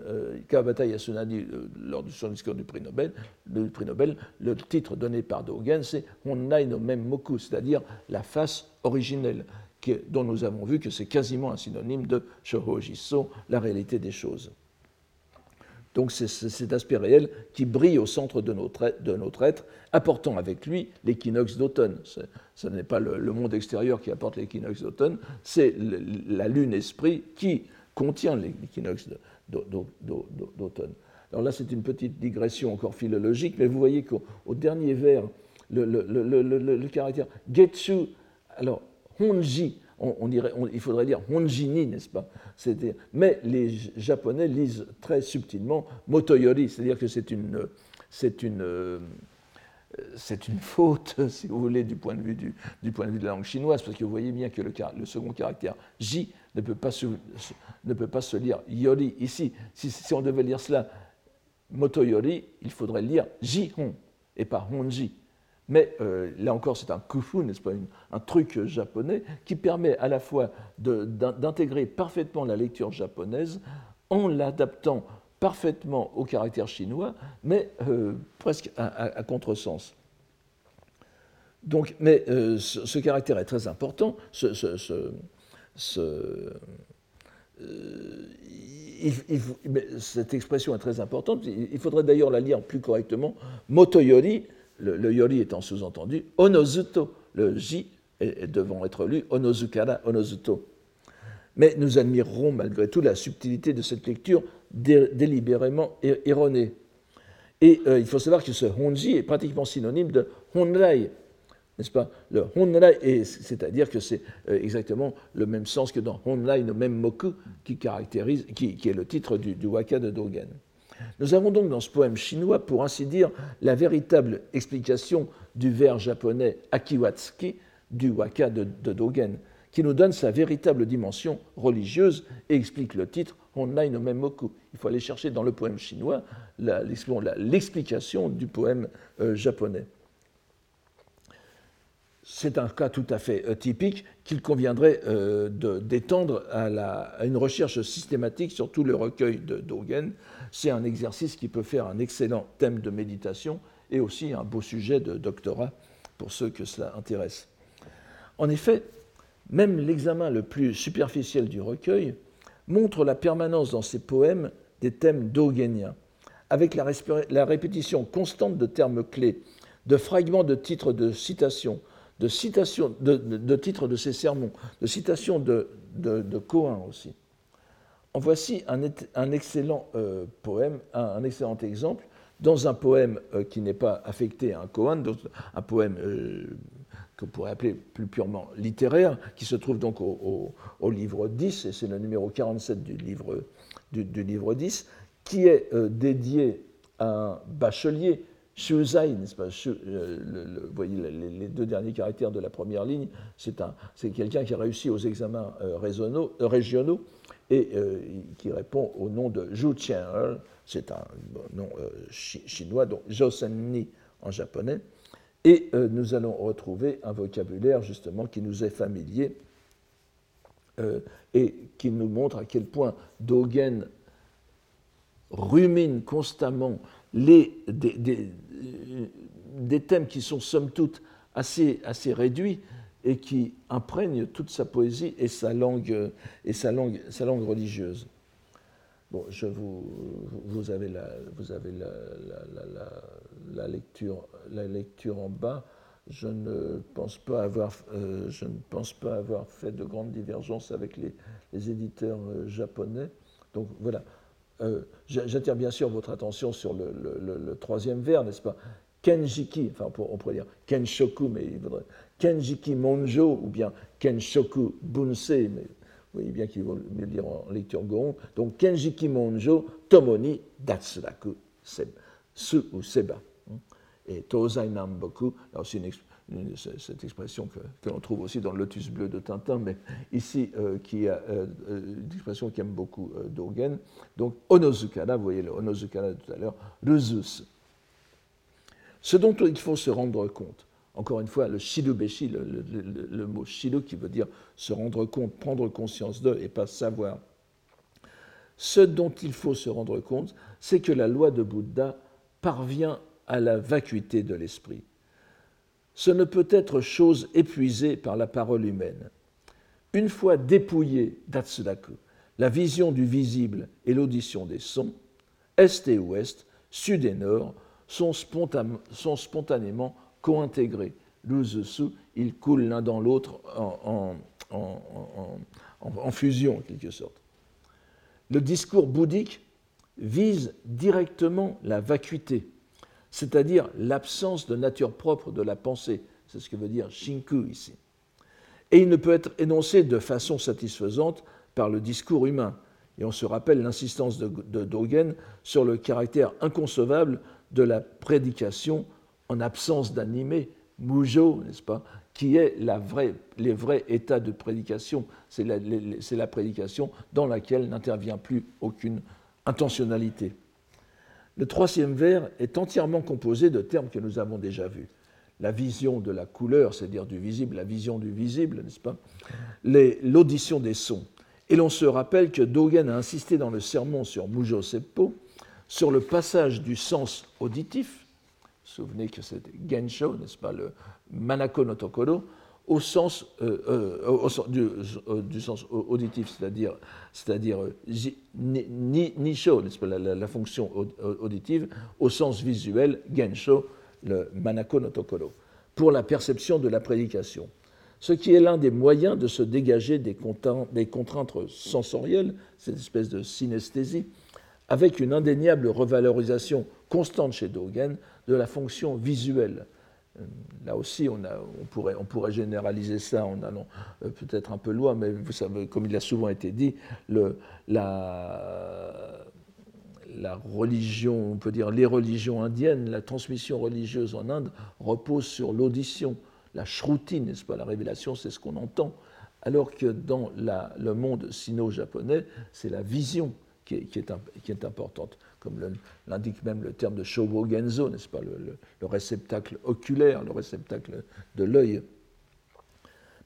euh, Kawabata Yasunani euh, lors de son discours du prix Nobel, le prix Nobel, le titre donné par Dogen, c'est Honnai no même moku, c'est-à-dire la face originelle, dont nous avons vu que c'est quasiment un synonyme de Shohojiso, la réalité des choses. Donc c'est cet aspect réel qui brille au centre de notre, de être, apportant avec lui l'équinoxe d'automne. Ce n'est pas le, le, monde extérieur qui apporte l'équinoxe d'automne, c'est la lune esprit qui, contient l'équinoxe d'automne. Alors là, c'est une petite digression encore philologique, mais vous voyez qu'au dernier vers, le, caractère getsu, alors honji, on, dirait, il faudrait dire honjini, n'est-ce pas? Mais les Japonais lisent très subtilement motoyori, c'est-à-dire que c'est une, c'est une, euh, c'est une faute, *laughs* si vous voulez, du point, de vue du, du point de vue de la langue chinoise, parce que vous voyez bien que le, second caractère ji ne peut pas se, ne peut pas se lire yori ici. Si, on devait lire cela moto yori, il faudrait lire ji-hon et pas honji. Mais euh, là encore, c'est un kufu, n'est-ce pas, un truc japonais qui permet à la fois d'intégrer parfaitement la lecture japonaise en l'adaptant parfaitement au caractère chinois, mais euh, presque à, contresens. Mais euh, ce, caractère est très important, ce, euh, cette expression est très importante. Il faudrait d'ailleurs la lire plus correctement. Motoyori, le, yori étant sous-entendu, onozuto, le j est, devant être lu onozukara, onozuto. Mais nous admirerons malgré tout la subtilité de cette lecture délibérément erronée. Et il faut savoir que ce honji est pratiquement synonyme de honrai, n'est-ce pas? Le honrai, c'est-à-dire que c'est exactement le même sens que dans honrai no moku qui, caractérise, qui, est le titre du, waka de Dogen. Nous avons donc dans ce poème chinois, pour ainsi dire, la véritable explication du vers japonais akiwatsuki du waka de, Dogen, qui nous donne sa véritable dimension religieuse et explique le titre Honnai no Memmoku. Il faut aller chercher dans le poème chinois l'explication du poème euh, japonais. C'est un cas tout à fait euh, typique qu'il conviendrait euh, d'étendre à, une recherche systématique sur tout le recueil de Dogen, c'est un exercice qui peut faire un excellent thème de méditation et aussi un beau sujet de doctorat pour ceux que cela intéresse. En effet, même l'examen le plus superficiel du recueil montre la permanence dans ses poèmes des thèmes dogéniens, avec la, répétition constante de termes clés, de fragments de titres de citations, de, citations, de, titres de ses sermons, de citations de, de, aussi. En voici un, excellent euh, poème, un, excellent exemple, dans un poème euh, qui n'est pas affecté à un koan, un poème euh, qu'on pourrait appeler plus purement littéraire, qui se trouve donc au, livre 10, et c'est le numéro 47 du livre, du, livre 10, qui est dédié à un bachelier, Shuzai, n'est-ce pas? Vous voyez les, deux derniers caractères de la première ligne, c'est quelqu'un qui a réussi aux examens régionaux et euh, qui répond au nom de Zhu c'est un nom euh, chinois, donc Josenni en japonais. Et euh, nous allons retrouver un vocabulaire justement qui nous est familier et qui nous montre à quel point Dogen rumine constamment les, des, des, thèmes qui sont somme toute assez, assez réduits, et qui imprègne toute sa poésie et sa langue, et sa langue, sa langue religieuse. Bon, je vous, vous avez, la, vous avez la, la, lecture, la lecture en bas. Je ne pense pas avoir, euh, je ne pense pas avoir fait de grandes divergences avec les, les éditeurs euh, japonais. Donc voilà. Euh, J'attire bien sûr votre attention sur le, troisième vers, n'est-ce pas? Kenjiki, enfin on pourrait dire Kenshoku, mais il faudrait Kenjiki Monjo ou bien Kenshoku Bunsei, mais vous voyez bien qu'il vaut mieux le dire en lecture Goron. Donc Kenjiki Monjo Tomoni Datsuraku Su ou Seba. Et Tozai Namboku, là aussi cette expression que, l'on trouve aussi dans le Lotus bleu de Tintin, mais ici euh, qui a euh, euh, une expression qui aime beaucoup Dogen. Donc Onozukara, vous voyez le Onozukara tout à l'heure, Ruzus. Ce dont il faut se rendre compte, encore une fois, le shirubeshi, le, mot shiru qui veut dire se rendre compte, prendre conscience de et pas savoir. Ce dont il faut se rendre compte, c'est que la loi de Bouddha parvient à la vacuité de l'esprit. Ce ne peut être chose épuisée par la parole humaine. Une fois dépouillée d'Atsudaku, la vision du visible et l'audition des sons, est et ouest, sud et nord, sont, spontanément co-intégrés. sous, ils coulent l'un dans l'autre en, en, fusion, en quelque sorte. Le discours bouddhique vise directement la vacuité, c'est-à-dire l'absence de nature propre de la pensée. C'est ce que veut dire shinku ici. Et il ne peut être énoncé de façon satisfaisante par le discours humain. Et on se rappelle l'insistance de, Dogen sur le caractère inconcevable de la prédication en absence d'animé, mujo, n'est-ce pas, qui est la vraie, les vrais états de prédication. C'est la, prédication dans laquelle n'intervient plus aucune intentionnalité. Le troisième vers est entièrement composé de termes que nous avons déjà vus. La vision de la couleur, c'est-à-dire du visible, la vision du visible, n'est-ce pas? L'audition des sons. Et l'on se rappelle que Dogen a insisté dans le sermon sur Mujo Seppo sur le passage du sens auditif souvenez que c'est Gensho, n'est-ce pas, le Manako no Tokoro, au sens, euh, euh, du, sens auditif, c'est-à-dire c'est-à-dire euh, nisho, la, fonction auditive, au sens visuel, gensho, le manako no tokoro, pour la perception de la prédication. Ce qui est l'un des moyens de se dégager des des contraintes sensorielles, cette espèce de synesthésie, avec une indéniable revalorisation constante chez Dogen de la fonction visuelle. Euh, là aussi, on, pourrait, généraliser ça en allant euh, peut-être un peu loin, mais vous savez, comme il a souvent été dit, la religion, on peut dire les religions indiennes, la transmission religieuse en Inde repose sur l'audition, la shruti, n'est-ce pas La révélation, c'est ce qu'on entend. Alors que dans le monde sino-japonais, c'est la vision qui est, importante, comme l'indique même le terme de shobogenzo, n'est-ce pas le, réceptacle oculaire, le réceptacle de l'œil.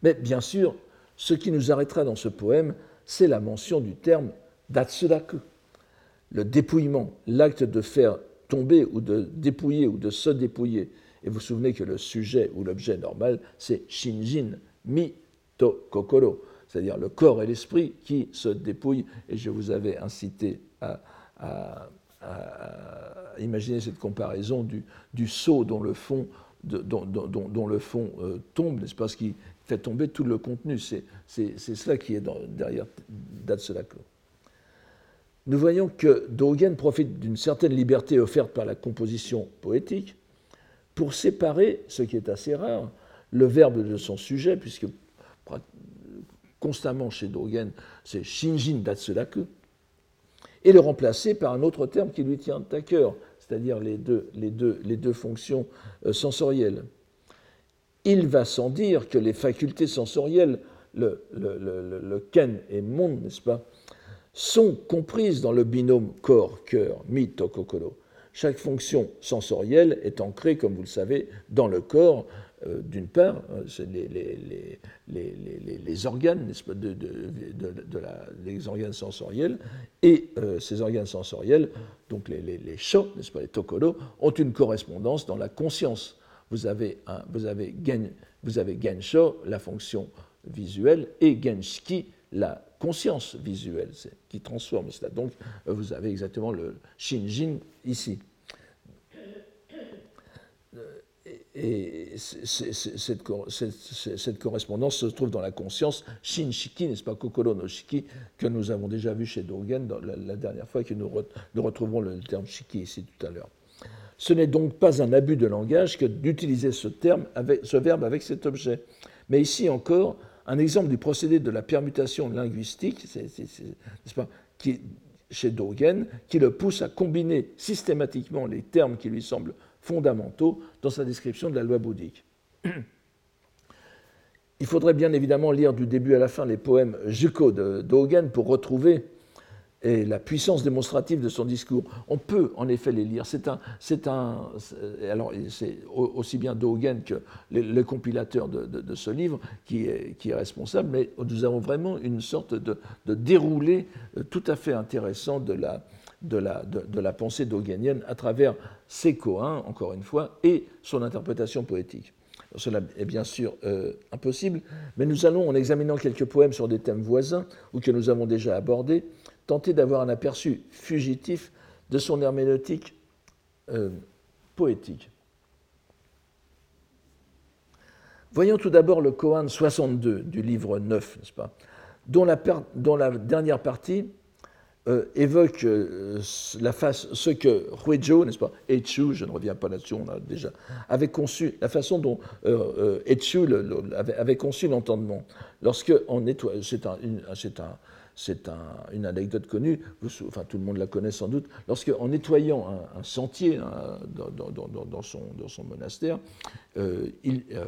Mais bien sûr, ce qui nous arrêtera dans ce poème, c'est la mention du terme datsuraku le dépouillement, l'acte de faire tomber ou de dépouiller ou de se dépouiller. Et vous vous souvenez que le sujet ou l'objet normal, c'est shinjin mi to kokoro, c'est-à-dire le corps et l'esprit qui se dépouillent. Et je vous avais incité à, imaginer cette comparaison du, du seau dont le fond, dont, le fond euh, tombe, n'est-ce pas, ce qui fait tomber tout le contenu. C'est cela qui est derrière Datsulako nous voyons que Dogen profite d'une certaine liberté offerte par la composition poétique pour séparer, ce qui est assez rare, le verbe de son sujet, puisque constamment chez Dogen, c'est Shinjin Datsuraku, et le remplacer par un autre terme qui lui tient à cœur, c'est-à-dire les deux, fonctions euh, sensorielles. Il va sans dire que les facultés sensorielles, le, le, le, le ken et monde, n'est-ce pas, sont comprises dans le binôme corps-cœur, mito kokoro. Chaque fonction sensorielle est ancrée, comme vous le savez, dans le corps, d'une part, euh, c'est les, les, les, les, organes, de, de, de, la, les organes sensoriels, et euh, ces organes sensoriels, donc les, pas, les tokoro, ont une correspondance dans la conscience. Vous avez, un, gensho, la fonction visuelle, et genshiki, la conscience visuelle qui transforme cela. Donc vous avez exactement le Shinjin ici. Et cette, correspondance se trouve dans la conscience Shinshiki, n'est-ce pas, Kokoro no Shiki, que nous avons déjà vu chez Dogen la, dernière fois, et que nous, retrouvons le terme Shiki ici tout à l'heure. Ce n'est donc pas un abus de langage que d'utiliser ce terme, ce verbe avec cet objet. Mais ici encore, un exemple du procédé de la permutation linguistique, chez Dogen, qui le pousse à combiner systématiquement les termes qui lui semblent fondamentaux dans sa description de la loi bouddhique. Il faudrait bien évidemment lire du début à la fin les poèmes Juko de pour retrouver et la puissance démonstrative de son discours. On peut en effet les lire. C'est un, c'est un, alors c'est aussi bien Dogen que le, compilateur de, ce livre qui est, responsable, mais nous avons vraiment une sorte de, déroulé euh, tout à fait intéressant de, la pensée dogenienne à travers ses coins, encore une fois, et son interprétation poétique. cela est bien sûr euh, impossible, mais nous allons, en examinant quelques poèmes sur des thèmes voisins ou que nous avons déjà abordés, tenter d'avoir un aperçu fugitif de son herméneutique euh, poétique. Voyons tout d'abord le Kohan 62 du livre 9, n'est-ce pas, dont la, dernière partie euh, évoque euh, la face, ce que Huizhou, n'est-ce pas, je ne reviens pas là-dessus, on a déjà, avait conçu, la façon dont Echu avait, conçu l'entendement. Lorsque on nettoie, c'est un, c'est une anecdote connue, enfin tout le monde la connaît sans doute, lorsque en nettoyant un, sentier hein, dans, son, monastère, euh, euh, euh,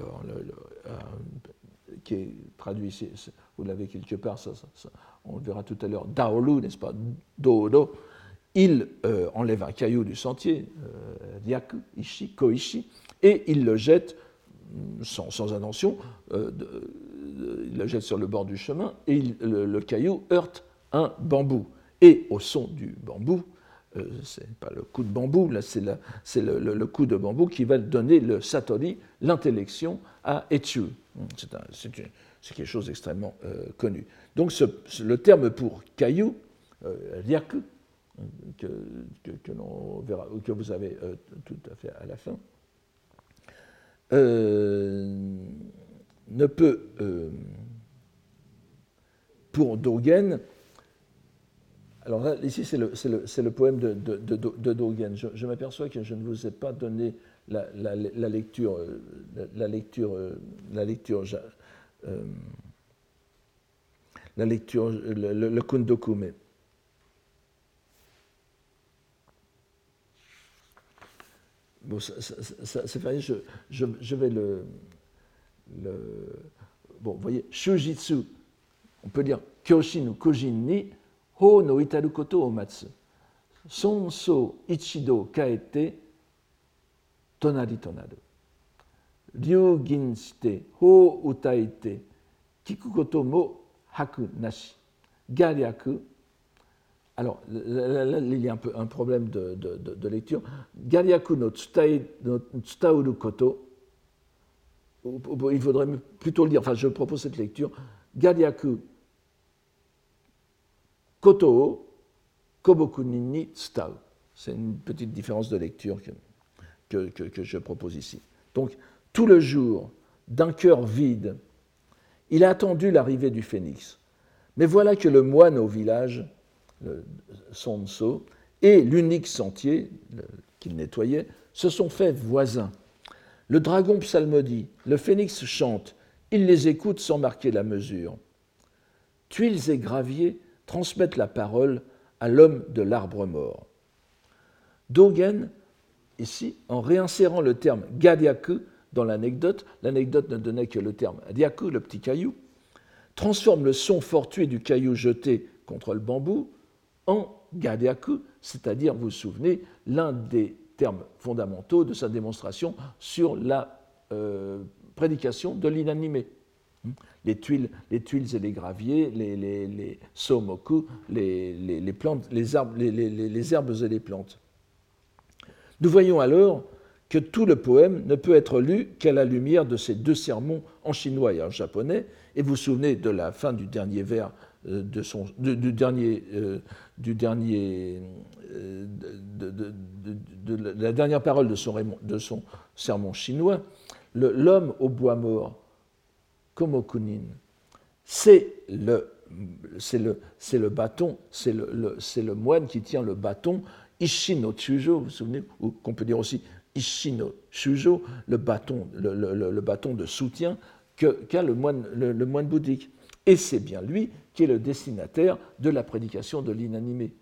qui est traduit ici, vous l'avez quelque part, on le verra tout à l'heure, Daolu, n'est-ce pas, Dodo, il enlève un caillou du sentier, Ryaku, Ishi, Koishi, et il le jette sans, sans intention, il la jette sur le bord du chemin et le, caillou heurte un bambou. Et au son du bambou, euh, ce n'est pas le coup de bambou, c'est le, coup de bambou qui va donner le satori, l'intellection, à Etsu. C'est quelque chose d'extrêmement euh, connu. Donc le terme pour caillou, euh, que vous avez euh, tout à fait à la fin, ne peut, euh, pour Dogen, alors là, ici, c'est le, le, le, poème de, de, Dogen. Je, m'aperçois que je ne vous ai pas donné la, la, lecture, la, lecture, la lecture, euh, la lecture, le, le, le kundoku, mais bon, c'est vrai, je, je, je, vais le, le, Bon, vous voyez, Shujitsu, on peut dire Kyoshin ou Kojin ni Ho no itaru koto o matsu. Sonso ichido kaete tonari tonaru. Ryu gin shite ho utaite kiku koto mo haku nashi. Garyaku. Alors, il y a un, peu, un problème de, de, de, de lecture. Garyaku no, tsutai, no tsutauru koto. Il faudrait plutôt le dire, enfin, je propose cette lecture. Garyaku Koto Koboku Nini Tsutau. C'est une petite différence de lecture que, je propose ici. Donc, tout le jour, d'un cœur vide, il a attendu l'arrivée du phénix. Mais voilà que le moine au village, Sonso, et l'unique sentier qu'il nettoyait se sont faits voisins. Le dragon psalmodie, le phénix chante, il les écoute sans marquer la mesure. Tuiles et graviers transmettent la parole à l'homme de l'arbre mort. Dogen, ici, en réinsérant le terme gadiaku dans l'anecdote, l'anecdote ne donnait que le terme diaku, le petit caillou, transforme le son fortuit du caillou jeté contre le bambou en gadiaku, c'est-à-dire, vous souvenez, l'un des termes fondamentaux de sa démonstration sur la euh, prédication de l'inanimé les tuiles, les tuiles et les graviers, les, les, les somoku, les, plantes, les, arbres, les, herbes et les plantes. Nous voyons alors que tout le poème ne peut être lu qu'à la lumière de ces deux sermons en chinois et en japonais. Et vous vous souvenez de la fin du dernier vers euh, de son, du dernier, euh, du dernier euh, de, la dernière parole de son, de son sermon chinois, l'homme au bois mort Komokunin. C'est le, c'est le, le bâton, c'est le, c'est le moine qui tient le bâton Ishino Chujo, vous vous souvenez, ou qu'on peut dire aussi Ishino Shujo, le bâton, le, le, bâton de soutien qu'a le moine, le, moine bouddhique. Et c'est bien lui qui est le destinataire de la prédication de l'inanimé.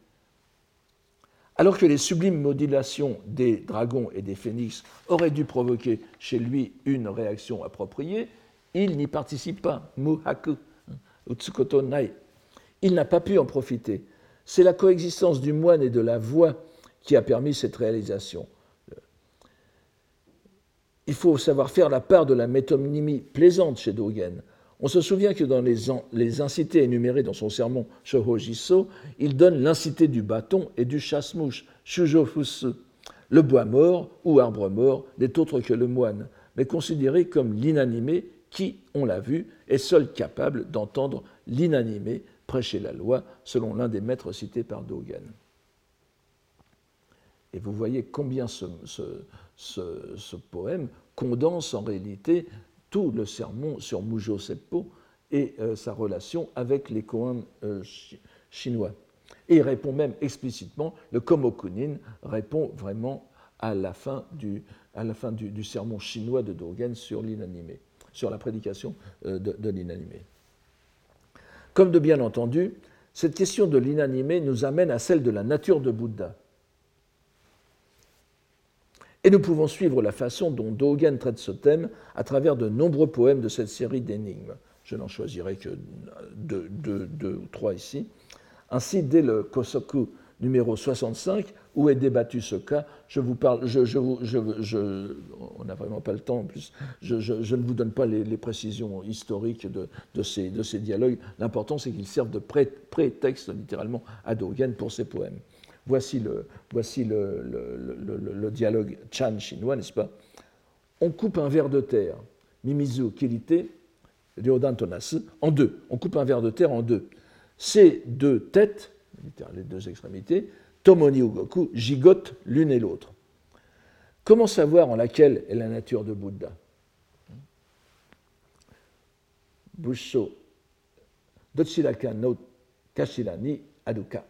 Alors que les sublimes modulations des dragons et des phénix auraient dû provoquer chez lui une réaction appropriée, il n'y participe pas. Muhaku, Utsukoto Nai. Il n'a pas pu en profiter. C'est la coexistence du moine et de la voix qui a permis cette réalisation. Il faut savoir faire la part de la métonymie plaisante chez Dogen. On se souvient que dans les, incités énumérés dans son sermon Shohojiso, il donne l'incité du bâton et du chasse-mouche, Shujofusu. Le bois mort ou arbre mort n'est autre que le moine, mais considéré comme l'inanimé qui, on l'a vu, est seul capable d'entendre l'inanimé prêcher la loi, selon l'un des maîtres cités par Dogen. Et vous voyez combien ce, poème condense en réalité tout le sermon sur Mujo Seppo et euh, sa relation avec les koans euh, chinois. Et il répond même explicitement, le Komokunin répond vraiment à la fin du, sermon chinois de Dogen sur l'inanimé sur la prédication euh, de, l'inanimé. Comme de bien entendu, cette question de l'inanimé nous amène à celle de la nature de Bouddha. Et nous pouvons suivre la façon dont Dogen traite ce thème à travers de nombreux poèmes de cette série d'énigmes. Je n'en choisirai que deux, deux, ou trois ici. Ainsi, dès le Kosoku numéro 65, où est débattu ce cas. Je vous parle, on n'a vraiment pas le temps en plus, je, ne vous donne pas les, précisions historiques de, de, ces, de, ces, dialogues. L'important, c'est qu'ils servent de prétexte littéralement à Dogen pour ses poèmes. Voici le, le, dialogue Chan chinois, n'est-ce pas? On coupe un ver de terre, Mimizu Kirite, Ryodan en deux. On coupe un ver de terre en deux. Ces deux têtes les deux extrémités, Tomoni Ugoku gigotent l'une et l'autre. Comment savoir en laquelle est la nature de Bouddha? Busho Dochiraka no Kashira ni Aduka.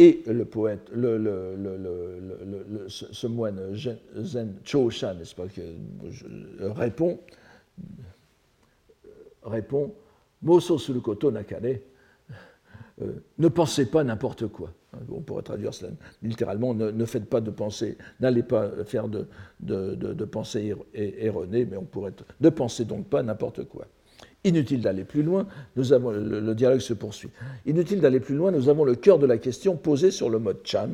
Et le poète, le, ce moine Zen Chosha, n'est-ce pas, répond, répond Moso Sulukoto Nakane, euh, ne pensez pas n'importe quoi. On pourrait traduire cela littéralement, ne, faites pas de pensée, n'allez pas faire de, de, de, pensée erronée, mais on pourrait, ne pensez donc pas n'importe quoi. Inutile d'aller plus loin, nous avons, le, dialogue se poursuit. Inutile d'aller plus loin, nous avons le cœur de la question posée sur le mode Chan,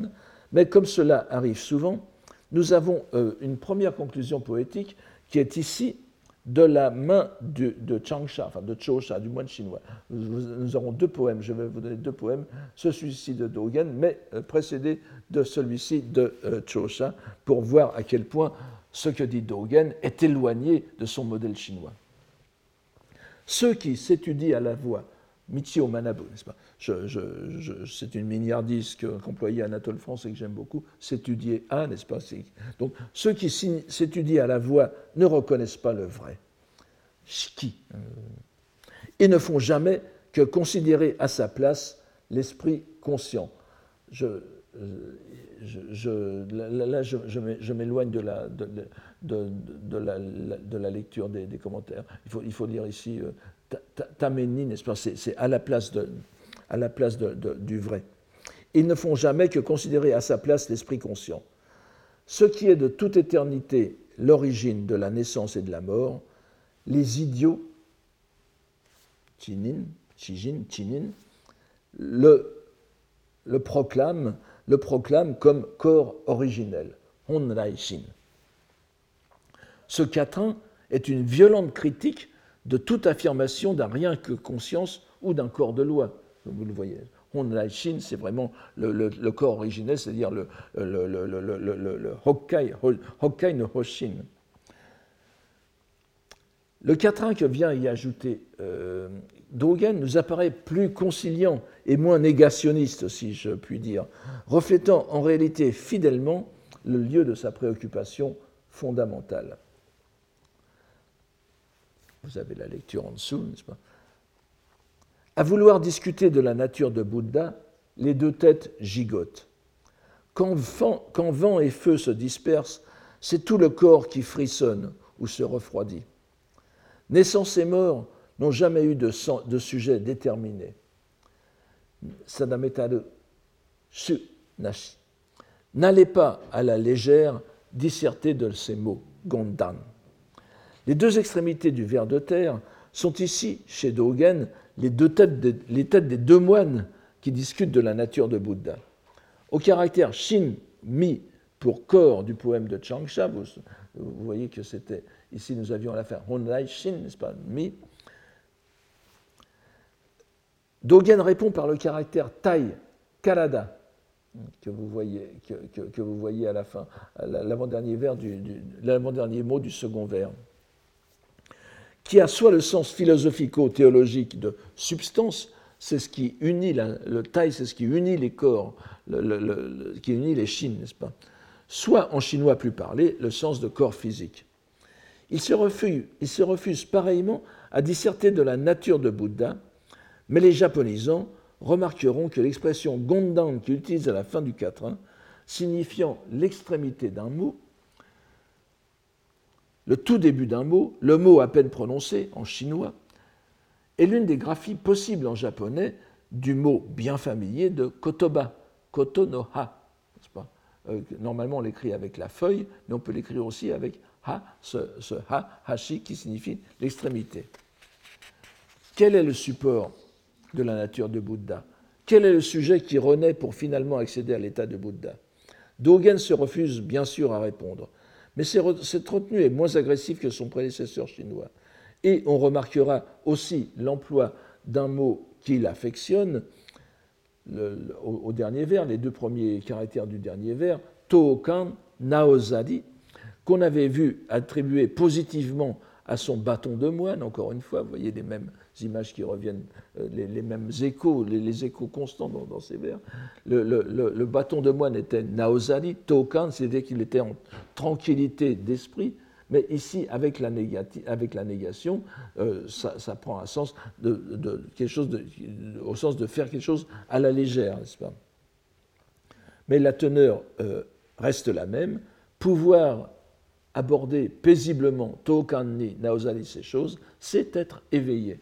mais comme cela arrive souvent, nous avons euh, une première conclusion poétique qui est ici de la main de, de Changsha, enfin de Chosha, du moine chinois. Nous, aurons deux poèmes, je vais vous donner deux poèmes, celui-ci de Dogen, mais euh, précédé de celui-ci de euh, Chosha, pour voir à quel point ce que dit Dogen est éloigné de son modèle chinois. Ceux qui s'étudient à la voix, Michio Manabu, n'est-ce pas? C'est une miniardise qu'employait Anatole France et que j'aime beaucoup, s'étudier à, n'est-ce pas? Donc, ceux qui s'étudient à la voix ne reconnaissent pas le vrai. Qui euh, Et ne font jamais que considérer à sa place l'esprit conscient. Je, euh, je, là, je, m'éloigne de la, de, la, lecture des, commentaires. Il faut, il faut lire ici euh, Taméni, n'est-ce pas? C'est à la place, de, à la place du vrai. Ils ne font jamais que considérer à sa place l'esprit conscient. Ce qui est de toute éternité l'origine de la naissance et de la mort, les idiots, chinin, chijin, chinin, le, le proclament le proclament comme corps originel, Honrai Shin. Ce quatrain est une violente critique de toute affirmation d'un rien que conscience ou d'un corps de loi. Vous le voyez. Honrai Shin, c'est vraiment le, corps originel, c'est-à-dire le, Hokkai no Hoshin. Le quatrain que vient y ajouter euh, Dogen nous apparaît plus conciliant et moins négationniste, si je puis dire, reflétant en réalité fidèlement le lieu de sa préoccupation fondamentale. Vous avez la lecture en dessous, n'est-ce pas? À vouloir discuter de la nature de Bouddha, les deux têtes gigotent. Quand vent, et feu se dispersent, c'est tout le corps qui frissonne ou se refroidit. Naissance et mort n'ont jamais eu de, de sujet déterminé. Sadametaru Su Nashi. N'allez pas à la légère disserter de ces mots, Gondan. Les deux extrémités du ver de terre sont ici, chez Dogen, les, deux têtes, des deux moines qui discutent de la nature de Bouddha. Au caractère Shin, Mi, pour corps du poème de Changsha, vous, voyez que c'était, ici nous avions l'affaire Honrai Shin, n'est-ce pas, Mi, Dogen répond par le caractère tai, karada, que vous voyez, que, vous voyez à la fin, l'avant-dernier, l'avant-dernier mot du second vers, qui a soit le sens philosophico-théologique de substance, c'est ce qui unit, le tai, c'est ce qui unit les corps, qui unit les chines, n'est-ce pas? Soit, en chinois plus parlé, le sens de corps physique. Il se, refuse, il se refuse pareillement à disserter de la nature de Bouddha, mais les japonisants remarqueront que l'expression gondan qu'ils utilisent à la fin du quatrain, signifiant l'extrémité d'un mot, le tout début d'un mot, le mot à peine prononcé en chinois, est l'une des graphies possibles en japonais du mot bien familier de kotoba, koto no ha. Euh, normalement, on l'écrit avec la feuille, mais on peut l'écrire aussi avec ha, ce, ce ha, hashi, qui signifie l'extrémité. Quel est le support de la nature de Bouddha? Quel est le sujet qui renaît pour finalement accéder à l'état de Bouddha? Dogen se refuse bien sûr à répondre, mais cette retenue est moins agressive que son prédécesseur chinois. Et on remarquera aussi l'emploi d'un mot qu'il affectionne au, dernier vers, les deux premiers caractères du dernier vers, Tokan Naozadi, qu'on avait vu attribuer positivement à son bâton de moine, encore une fois, vous voyez les mêmes images qui reviennent, euh, les, mêmes échos, les, échos constants dans, ces vers. Le, bâton de moine était naosari, tokan, c'est-à-dire qu'il était en tranquillité d'esprit, mais ici, avec la, négation, euh, ça, prend un sens de, quelque chose au sens de faire quelque chose à la légère, n'est-ce pas? Mais la teneur euh, reste la même. Pouvoir aborder paisiblement Tokanni, Naosali, ces choses, c'est être éveillé.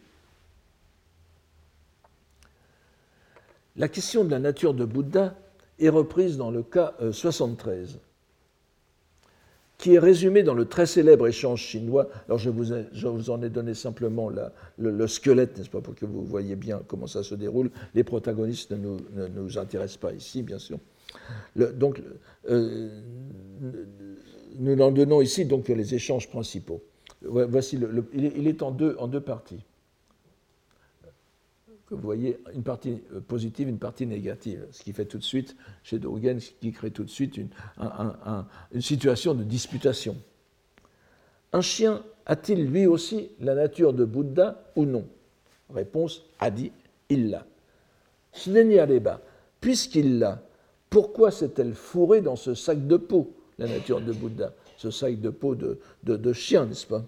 La question de la nature de Bouddha est reprise dans le cas 73, euh, qui est résumé dans le très célèbre échange chinois. Alors je vous, en ai donné simplement le, squelette, n'est-ce pas, pour que vous voyez bien comment ça se déroule. Les protagonistes ne nous, intéressent pas ici, bien sûr. Donc, euh, nous n'en donnons ici donc les échanges principaux. Voici il, est, en deux, en deux parties. Vous voyez, une partie euh, positive, une partie négative, ce qui fait tout de suite, chez Dogen, ce qui crée tout de suite une, situation de disputation. Un chien a-t-il lui aussi la nature de Bouddha ou non? Réponse a dit il l'a. bas. puisqu'il l'a, pourquoi s'est-elle fourrée dans ce sac de peau la nature de Bouddha, ce sac de peau de, de, chien, n'est-ce pas?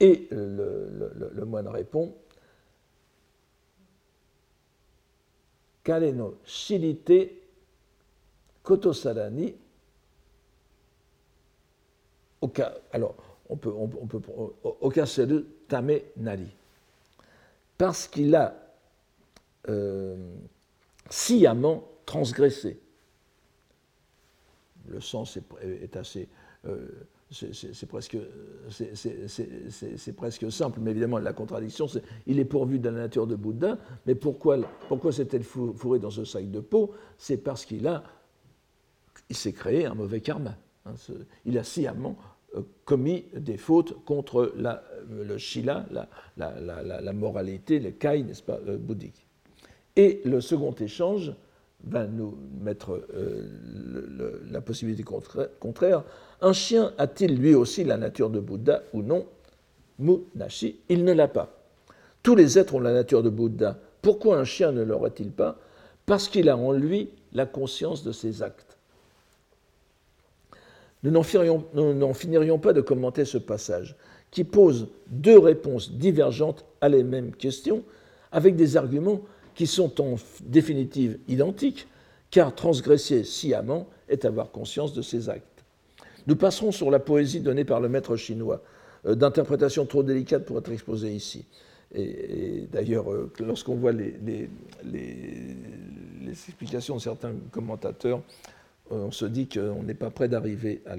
Et le, moine répond Kaleno shilite kotosarani. Alors, on peut, on, peut okaseru tame nari. Parce qu'il a euh, sciemment transgressé le sens est, assez. Euh, c'est presque, presque, simple, mais évidemment la contradiction, c'est il est pourvu de la nature de Bouddha, mais pourquoi, pourquoi s'est-elle fourré dans ce sac de peau? C'est parce qu'il a, il s'est créé un mauvais karma. Hein, il a sciemment euh, commis des fautes contre la, le shila, la, la, la moralité, le kai, n'est-ce pas, euh, bouddhique. Et le second échange, va nous mettre euh, la possibilité contraire. Un chien a-t-il lui aussi la nature de Bouddha ou non? Munashi, il ne l'a pas. Tous les êtres ont la nature de Bouddha. Pourquoi un chien ne l'aurait-il pas? Parce qu'il a en lui la conscience de ses actes. Nous n'en finirions pas de commenter ce passage, qui pose deux réponses divergentes à les mêmes questions, avec des arguments qui sont en définitive identiques, car transgresser sciemment est avoir conscience de ses actes. Nous passerons sur la poésie donnée par le maître chinois, euh, d'interprétation trop délicate pour être exposée ici. Et, d'ailleurs, euh, lorsqu'on voit les, explications de certains commentateurs, euh, on se dit qu'on n'est pas prêt d'arriver à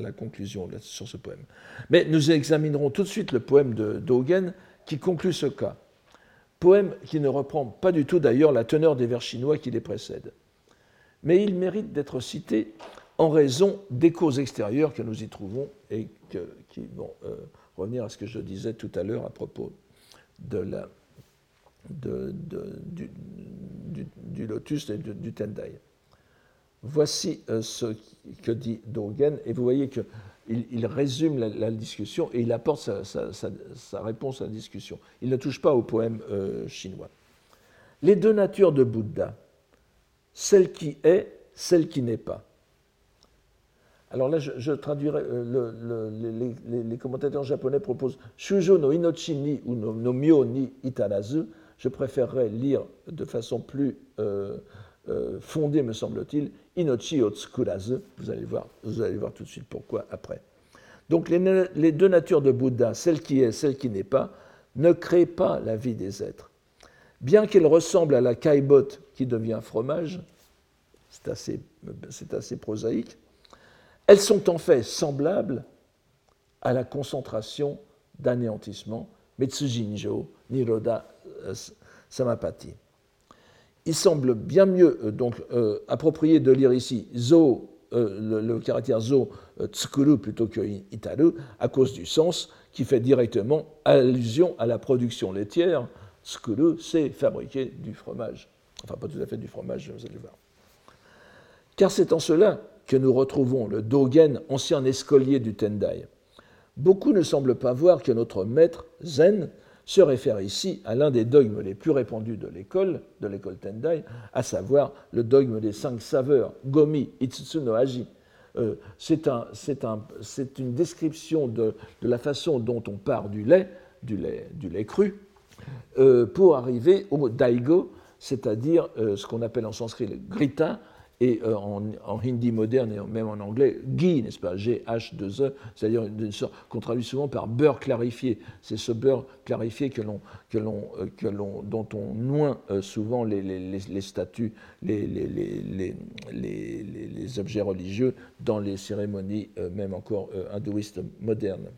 la, conclusion sur ce poème. Mais nous examinerons tout de suite le poème de Dogen qui conclut ce cas poème qui ne reprend pas du tout d'ailleurs la teneur des vers chinois qui les précèdent. Mais il mérite d'être cité en raison des causes extérieures que nous y trouvons et qui vont euh, revenir à ce que je disais tout à l'heure à propos du, lotus et du, tendai. Voici euh, ce que dit Dogen, et vous voyez que il, résume la, discussion et il apporte sa, réponse à la discussion. Il ne touche pas au poème euh, chinois. Les deux natures de Bouddha, celle qui est, celle qui n'est pas. Alors là, je, traduirai, euh, les, commentateurs japonais proposent Shujo no inochi ni ou no, myo ni itarazu. Je préférerais lire de façon plus euh, fondée, me semble-t-il, Inochi Otsukurazu. Vous allez voir, vous allez voir tout de suite pourquoi après. Donc les, deux natures de Bouddha, celle qui est, celle qui n'est pas, ne créent pas la vie des êtres. Bien qu'elles ressemblent à la caillebotte qui devient fromage, c'est assez, assez prosaïque, elles sont en fait semblables à la concentration d'anéantissement, Metsujinjo, Niroda euh, Samapati il semble bien mieux euh, donc euh, approprié de lire ici zo, euh, le, caractère zo tsukuru plutôt que itaru à cause du sens qui fait directement allusion à la production laitière. Tsukuru, c'est fabriquer du fromage. Enfin, pas tout à fait du fromage, vous allez voir. Car c'est en cela que nous retrouvons le Dogen, ancien escolier du Tendai. Beaucoup ne semblent pas voir que notre maître, Zen, se réfère ici à l'un des dogmes les plus répandus de l'école, de l'école Tendai, à savoir le dogme des cinq saveurs, Gomi, Itsutsu no Aji. Euh, c'est une description de, la façon dont on part du lait, du lait, du lait cru, euh, pour arriver au daigo, c'est-à-dire euh, ce qu'on appelle en sanskrit le grita, et euh, en, hindi moderne et même en anglais, ghee, n'est-ce pas, G-H-2-E, c'est-à-dire qu'on traduit souvent par beurre clarifié. C'est ce beurre clarifié que l'on, que l'on, euh, que l'on, dont on noie euh, souvent les, les, statues, les, objets religieux dans les cérémonies, même encore hindouistes modernes.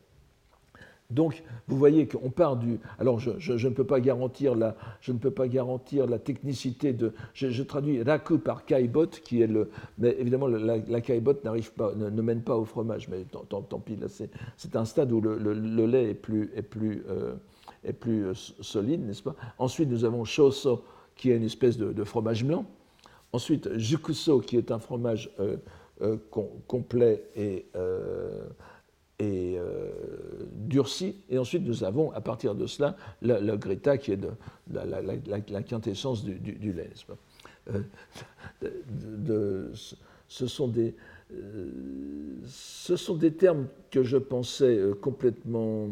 Donc, vous voyez qu'on part du. Alors, je, ne peux pas garantir la, je ne peux pas garantir la technicité de. Je, traduis raku par kaibot, qui est le. Mais évidemment, la, la n'arrive pas, ne, mène pas au fromage. Mais tant, pis, là, c'est un stade où le, le, lait est plus, est plus, euh, est plus euh, solide, n'est-ce pas? Ensuite, nous avons shoso, qui est une espèce de, fromage blanc. Ensuite, jukuso, qui est un fromage euh, complet et et euh, durci. Et ensuite, nous avons, à partir de cela, le, greta qui est la, quintessence du, du. Euh, ce, sont des, euh, ce sont des termes que je pensais complètement,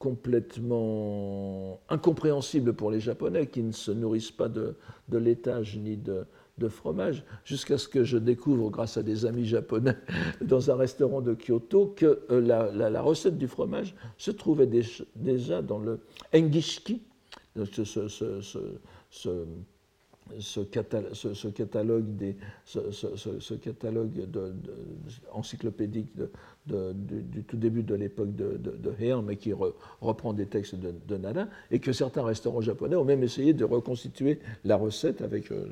complètement incompréhensibles pour les Japonais qui ne se nourrissent pas de, de laitage ni de, de fromage, jusqu'à ce que je découvre, grâce à des amis japonais, *laughs* dans un restaurant de Kyoto, que euh, la, recette du fromage se trouvait déjà dans le Engishiki, ce catalogue, des, ce, catalogue encyclopédique du, tout début de l'époque de, de, Heian, mais qui reprend des textes de, Nada, et que certains restaurants japonais ont même essayé de reconstituer la recette avec euh,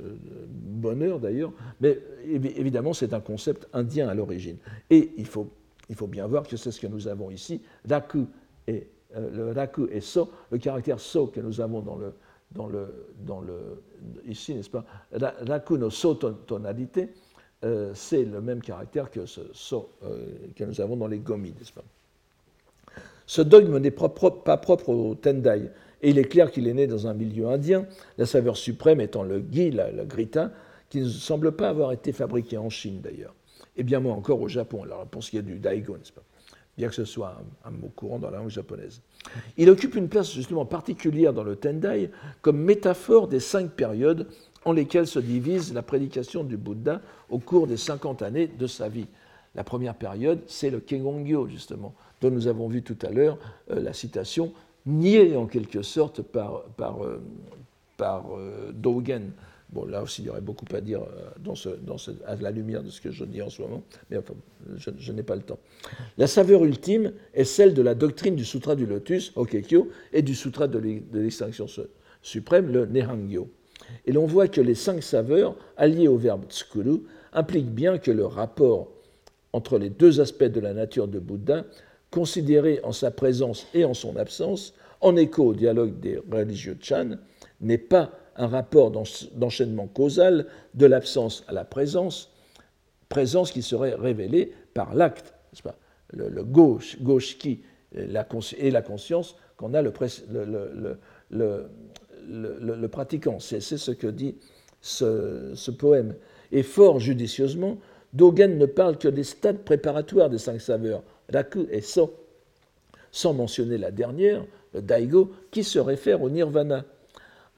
euh, bonheur d'ailleurs, mais évidemment c'est un concept indien à l'origine. Et il faut, il faut bien voir que c'est ce que nous avons ici, raku et, euh, le raku et so, le caractère so que nous avons dans le, dans le, dans le ici, n'est-ce pas, raku no so tonalité, euh, c'est le même caractère que ce so que nous avons dans les gomis, n'est-ce pas? Ce dogme n'est pas propre au Tendai, et il est clair qu'il est né dans un milieu indien, la saveur suprême étant le ghee, le grita, qui ne semble pas avoir été fabriqué en Chine d'ailleurs, et bien moins encore au Japon, alors pour ce qui est du daigo, n'est-ce pas? Bien que ce soit un, mot courant dans la langue japonaise. Il occupe une place justement particulière dans le Tendai comme métaphore des cinq périodes en lesquelles se divise la prédication du Bouddha au cours des 50 années de sa vie. La première période, c'est le Kengongyo, justement, dont nous avons vu tout à l'heure euh, la citation nié en quelque sorte par, par, euh, par euh, Dogen. Bon, là aussi, il y aurait beaucoup à dire euh, à la lumière de ce que je dis en ce moment, mais enfin, je, n'ai pas le temps. La saveur ultime est celle de la doctrine du Sutra du Lotus, Okekyo, et du Sutra de l'extinction suprême, le Nehangyo. Et l'on voit que les cinq saveurs, alliées au verbe tsukuru, impliquent bien que le rapport entre les deux aspects de la nature de Bouddha considéré en sa présence et en son absence, en écho au dialogue des religieux Chan, n'est pas un rapport d'enchaînement causal de l'absence à la présence, présence qui serait révélée par l'acte, le, gauche, gauche qui la, et la conscience qu'on a le, pratiquant. C'est ce que dit ce, ce, poème. Et fort judicieusement, Dogen ne parle que des stades préparatoires des cinq saveurs, Raku et So, sans mentionner la dernière, le Daigo, qui se réfère au Nirvana.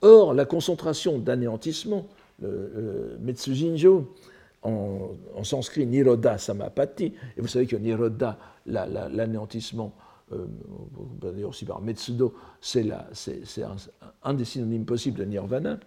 Or, la concentration d'anéantissement, le, Metsujinjo, en, sanskrit Niroda Samapati, et vous savez que Niroda, l'anéantissement, euh, on dire aussi par Metsudo, c'est un, des synonymes possibles de Nirvana.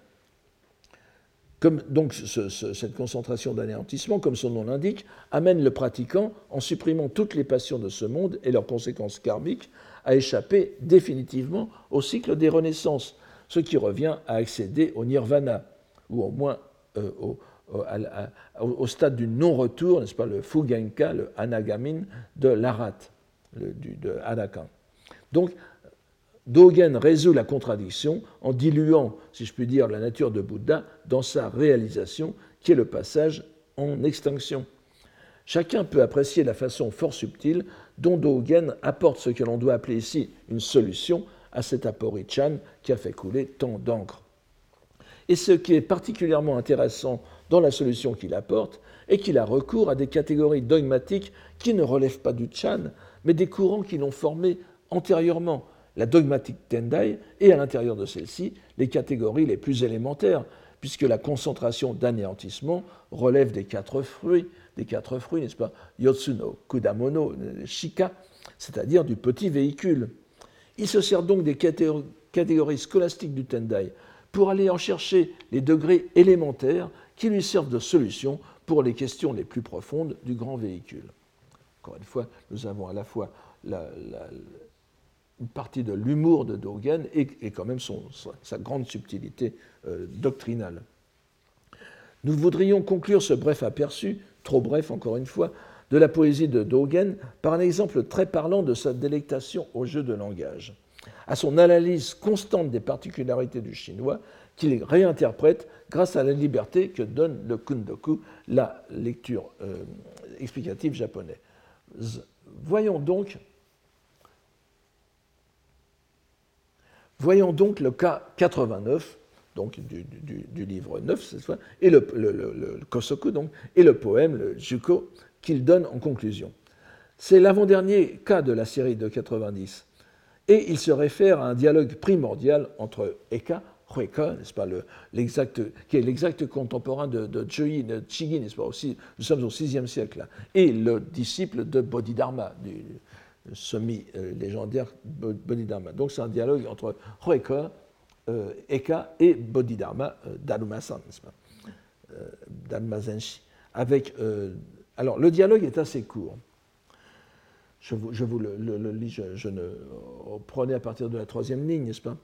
Donc cette concentration d'anéantissement, comme son nom l'indique, amène le pratiquant, en supprimant toutes les passions de ce monde et leurs conséquences karmiques, à échapper définitivement au cycle des renaissances, ce qui revient à accéder au nirvana, ou au moins euh, au, stade du non-retour, n'est-ce pas, le fugenka, le anagamin de l'arat, de Anakan. Donc, Dogen résout la contradiction en diluant, si je puis dire, la nature de Bouddha dans sa réalisation, qui est le passage en extinction. Chacun peut apprécier la façon fort subtile dont Dogen apporte ce que l'on doit appeler ici une solution à cet aporichan qui a fait couler tant d'encre. Et ce qui est particulièrement intéressant dans la solution qu'il apporte est qu'il a recours à des catégories dogmatiques qui ne relèvent pas du Chan, mais des courants qui l'ont formé antérieurement, la dogmatique Tendai et à l'intérieur de celle-ci les catégories les plus élémentaires, puisque la concentration d'anéantissement relève des quatre fruits, des quatre fruits, n'est-ce pas? Yotsuno, Kudamono, Shika, c'est-à-dire du petit véhicule. Il se sert donc des catégories scolastiques du Tendai pour aller en chercher les degrés élémentaires qui lui servent de solution pour les questions les plus profondes du grand véhicule. Encore une fois, nous avons à la fois une partie de l'humour de Dogen et, quand même sa grande subtilité euh, doctrinale. Nous voudrions conclure ce bref aperçu, trop bref encore une fois, de la poésie de Dogen par un exemple très parlant de sa délectation au jeu de langage, à son analyse constante des particularités du chinois qu'il réinterprète grâce à la liberté que donne le kundoku, la lecture euh, explicative japonaise. Voyons donc, le cas 89 donc du, livre 9 cette fois, et le, le, Kosoku, donc, et le poème, le Juko, qu'il donne en conclusion. C'est l'avant-dernier cas de la série de 90, et il se réfère à un dialogue primordial entre Eka, Hueka, n'est-ce pas, l'exact, qui est l'exact contemporain de, de, Chigi, n'est-ce pas, aussi, nous sommes au VIe siècle, là, et le disciple de Bodhidharma, du semi-légendaire Bodhidharma. Donc c'est un dialogue entre Hueka, euh, Eka et Bodhidharma, euh, Darumasan, n'est-ce euh, Avec, alors, le dialogue est assez court. Je vous, le, lis, je, ne prenez à partir de la troisième ligne, n'est-ce pas?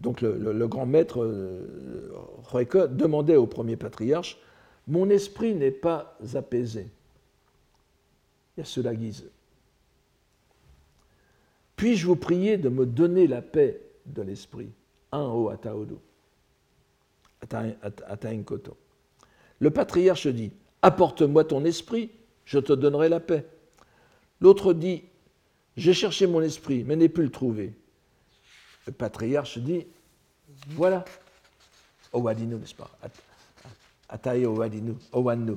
Donc, le, grand maître euh, demandait au premier patriarche Mon esprit n'est pas apaisé. Il y a cela guise. Puis-je vous prier de me donner la paix de l'esprit? Un o ataodo. Atainkoto. Le patriarche dit Apporte-moi ton esprit, je te donnerai la paix. L'autre dit J'ai cherché mon esprit, mais n'ai pu le trouver. Le patriarche dit Voilà. Owadinu, n'est-ce pas? Owadinu, Owannu.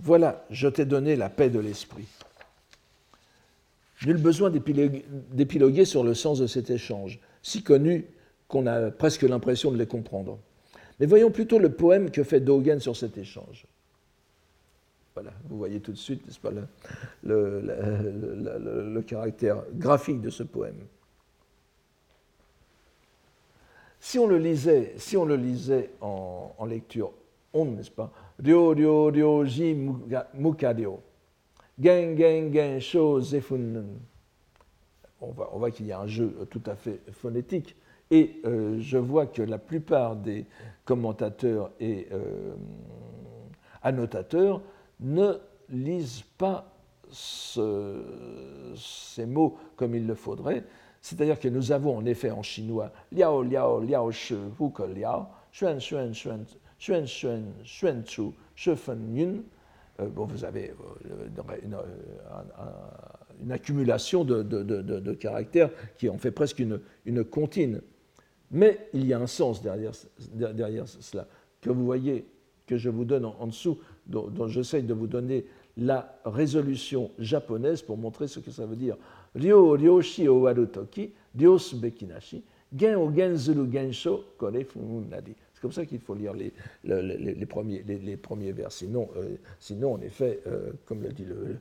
Voilà, je t'ai donné la paix de l'esprit. Nul besoin d'épiloguer sur le sens de cet échange si connus qu'on a presque l'impression de les comprendre. Mais voyons plutôt le poème que fait Dogen sur cet échange. Voilà, vous voyez tout de suite, n'est-ce pas, le, caractère graphique de ce poème. Si on le lisait, si on le lisait en, lecture on, n'est-ce pas Ryo, ryo, ryo, ji, mukadyo. Gen, gen, gen, sho, on voit, qu'il y a un jeu tout à fait phonétique. Et euh, je vois que la plupart des commentateurs et euh, annotateurs ne lisent pas ces mots comme il le faudrait. C'est-à-dire que nous avons en effet en chinois liao liao liao shi hu ke liao, xuan xuan xuan xuan xuan xuan chu shi fen yun. Euh, bon, vous avez une, une accumulation de, caractères qui en fait presque une, une comptine. Mais il y a un sens derrière, derrière cela, que vous voyez, que je vous donne en, dessous, dont, j'essaye de vous donner la résolution japonaise pour montrer ce que ça veut dire. Ryo ryoshi o warutoki, ryos bekinashi, gen o genzuru gensho kore nadi comme ça qu'il faut lire les, premiers, les, premiers vers. Sinon, euh, sinon en effet, euh, comme le dit le.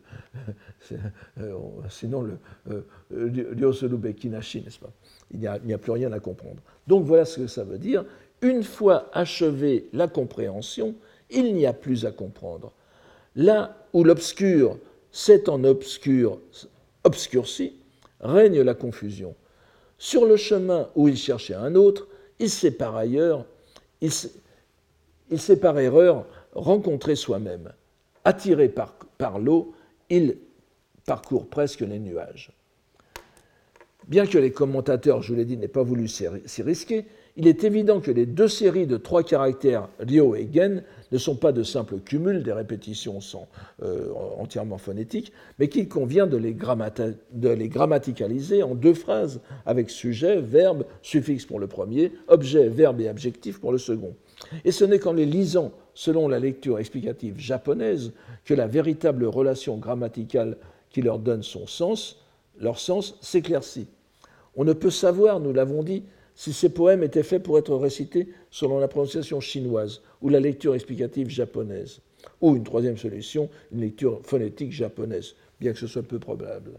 *laughs* Euh, sinon, le Ryosurubekinashi, n'est-ce pas? Il n'y a, a, plus rien à comprendre. Donc voilà ce que ça veut dire. Une fois achevée la compréhension, il n'y a plus à comprendre. Là où l'obscur s'est en obscur, obscurci, règne la confusion. Sur le chemin où il cherchait un autre, il s'est par ailleurs il, s'est par erreur rencontré soi-même. Attiré par, par l'eau, il parcourt presque les nuages. Bien que les commentateurs, je vous l'ai dit, n'aient pas voulu s'y risquer, il est évident que les deux séries de trois caractères Ryo et Gen ne sont pas de simples cumuls, des répétitions sont euh, entièrement phonétiques, mais qu'il convient de les, de les, grammaticaliser en deux phrases, avec sujet, verbe, suffixe pour le premier, objet, verbe et adjectif pour le second. Et ce n'est qu'en les lisant selon la lecture explicative japonaise que la véritable relation grammaticale qui leur donne son sens, leur sens s'éclaircit. On ne peut savoir, nous l'avons dit, si ces poèmes étaient faits pour être récités selon la prononciation chinoise ou la lecture explicative japonaise, ou une troisième solution, une lecture phonétique japonaise, bien que ce soit peu probable.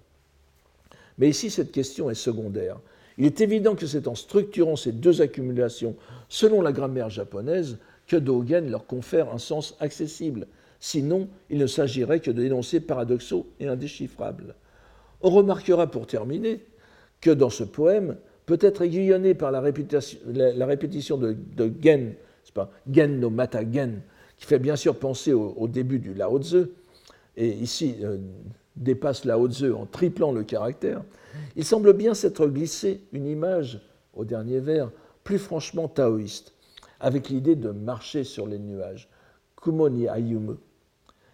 Mais ici, cette question est secondaire. Il est évident que c'est en structurant ces deux accumulations selon la grammaire japonaise que Dogen leur confère un sens accessible. Sinon, il ne s'agirait que de d'énoncés paradoxaux et indéchiffrables. On remarquera pour terminer que dans ce poème, peut-être aiguillonné par la répétition, de, Gen, pas Gen no Mata Gen, qui fait bien sûr penser au, début du Lao Tzu, et ici euh, dépasse Lao Tzu en triplant le caractère, il semble bien s'être glissé une image, au dernier vers, plus franchement taoïste, avec l'idée de marcher sur les nuages, Kumoni Ayumu,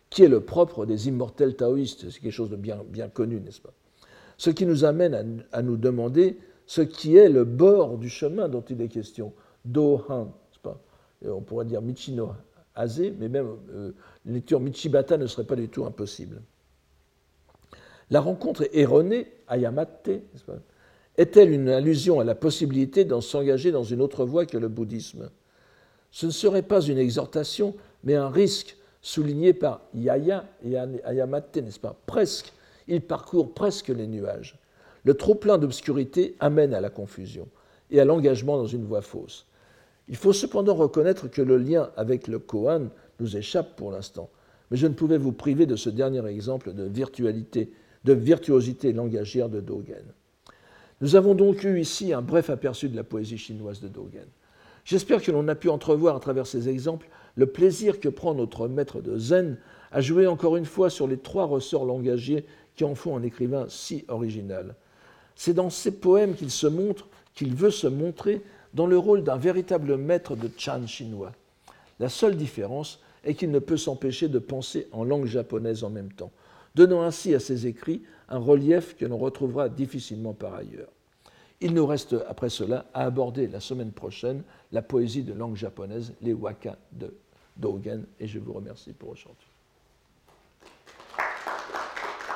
qui est le propre des immortels taoïstes, c'est quelque chose de bien, bien connu, n'est-ce pas? Ce qui nous amène à, nous demander ce qui est le bord du chemin dont il est question, Do-han, pas on pourrait dire Michino Ase, mais même euh, une lecture Michibata ne serait pas du tout impossible. La rencontre erronée, Ayamate, est-elle une allusion à la possibilité d'en s'engager dans une autre voie que le bouddhisme? Ce ne serait pas une exhortation, mais un risque souligné par Yaya et Ayamate, n'est-ce pas? Presque, il parcourt presque les nuages. Le trop-plein d'obscurité amène à la confusion et à l'engagement dans une voie fausse. Il faut cependant reconnaître que le lien avec le Kohan nous échappe pour l'instant, mais je ne pouvais vous priver de ce dernier exemple de virtualité de virtuosité langagière de Dogen. Nous avons donc eu ici un bref aperçu de la poésie chinoise de Dogen. J'espère que l'on a pu entrevoir à travers ces exemples le plaisir que prend notre maître de Zen à jouer encore une fois sur les trois ressorts langagiers qui en font un écrivain si original. C'est dans ces poèmes qu'il se montre, qu'il veut se montrer dans le rôle d'un véritable maître de Chan chinois. La seule différence est qu'il ne peut s'empêcher de penser en langue japonaise en même temps donnant ainsi à ses écrits un relief que l'on retrouvera difficilement par ailleurs. Il nous reste après cela à aborder la semaine prochaine la poésie de langue japonaise, les waka de Dogen, et je vous remercie pour aujourd'hui.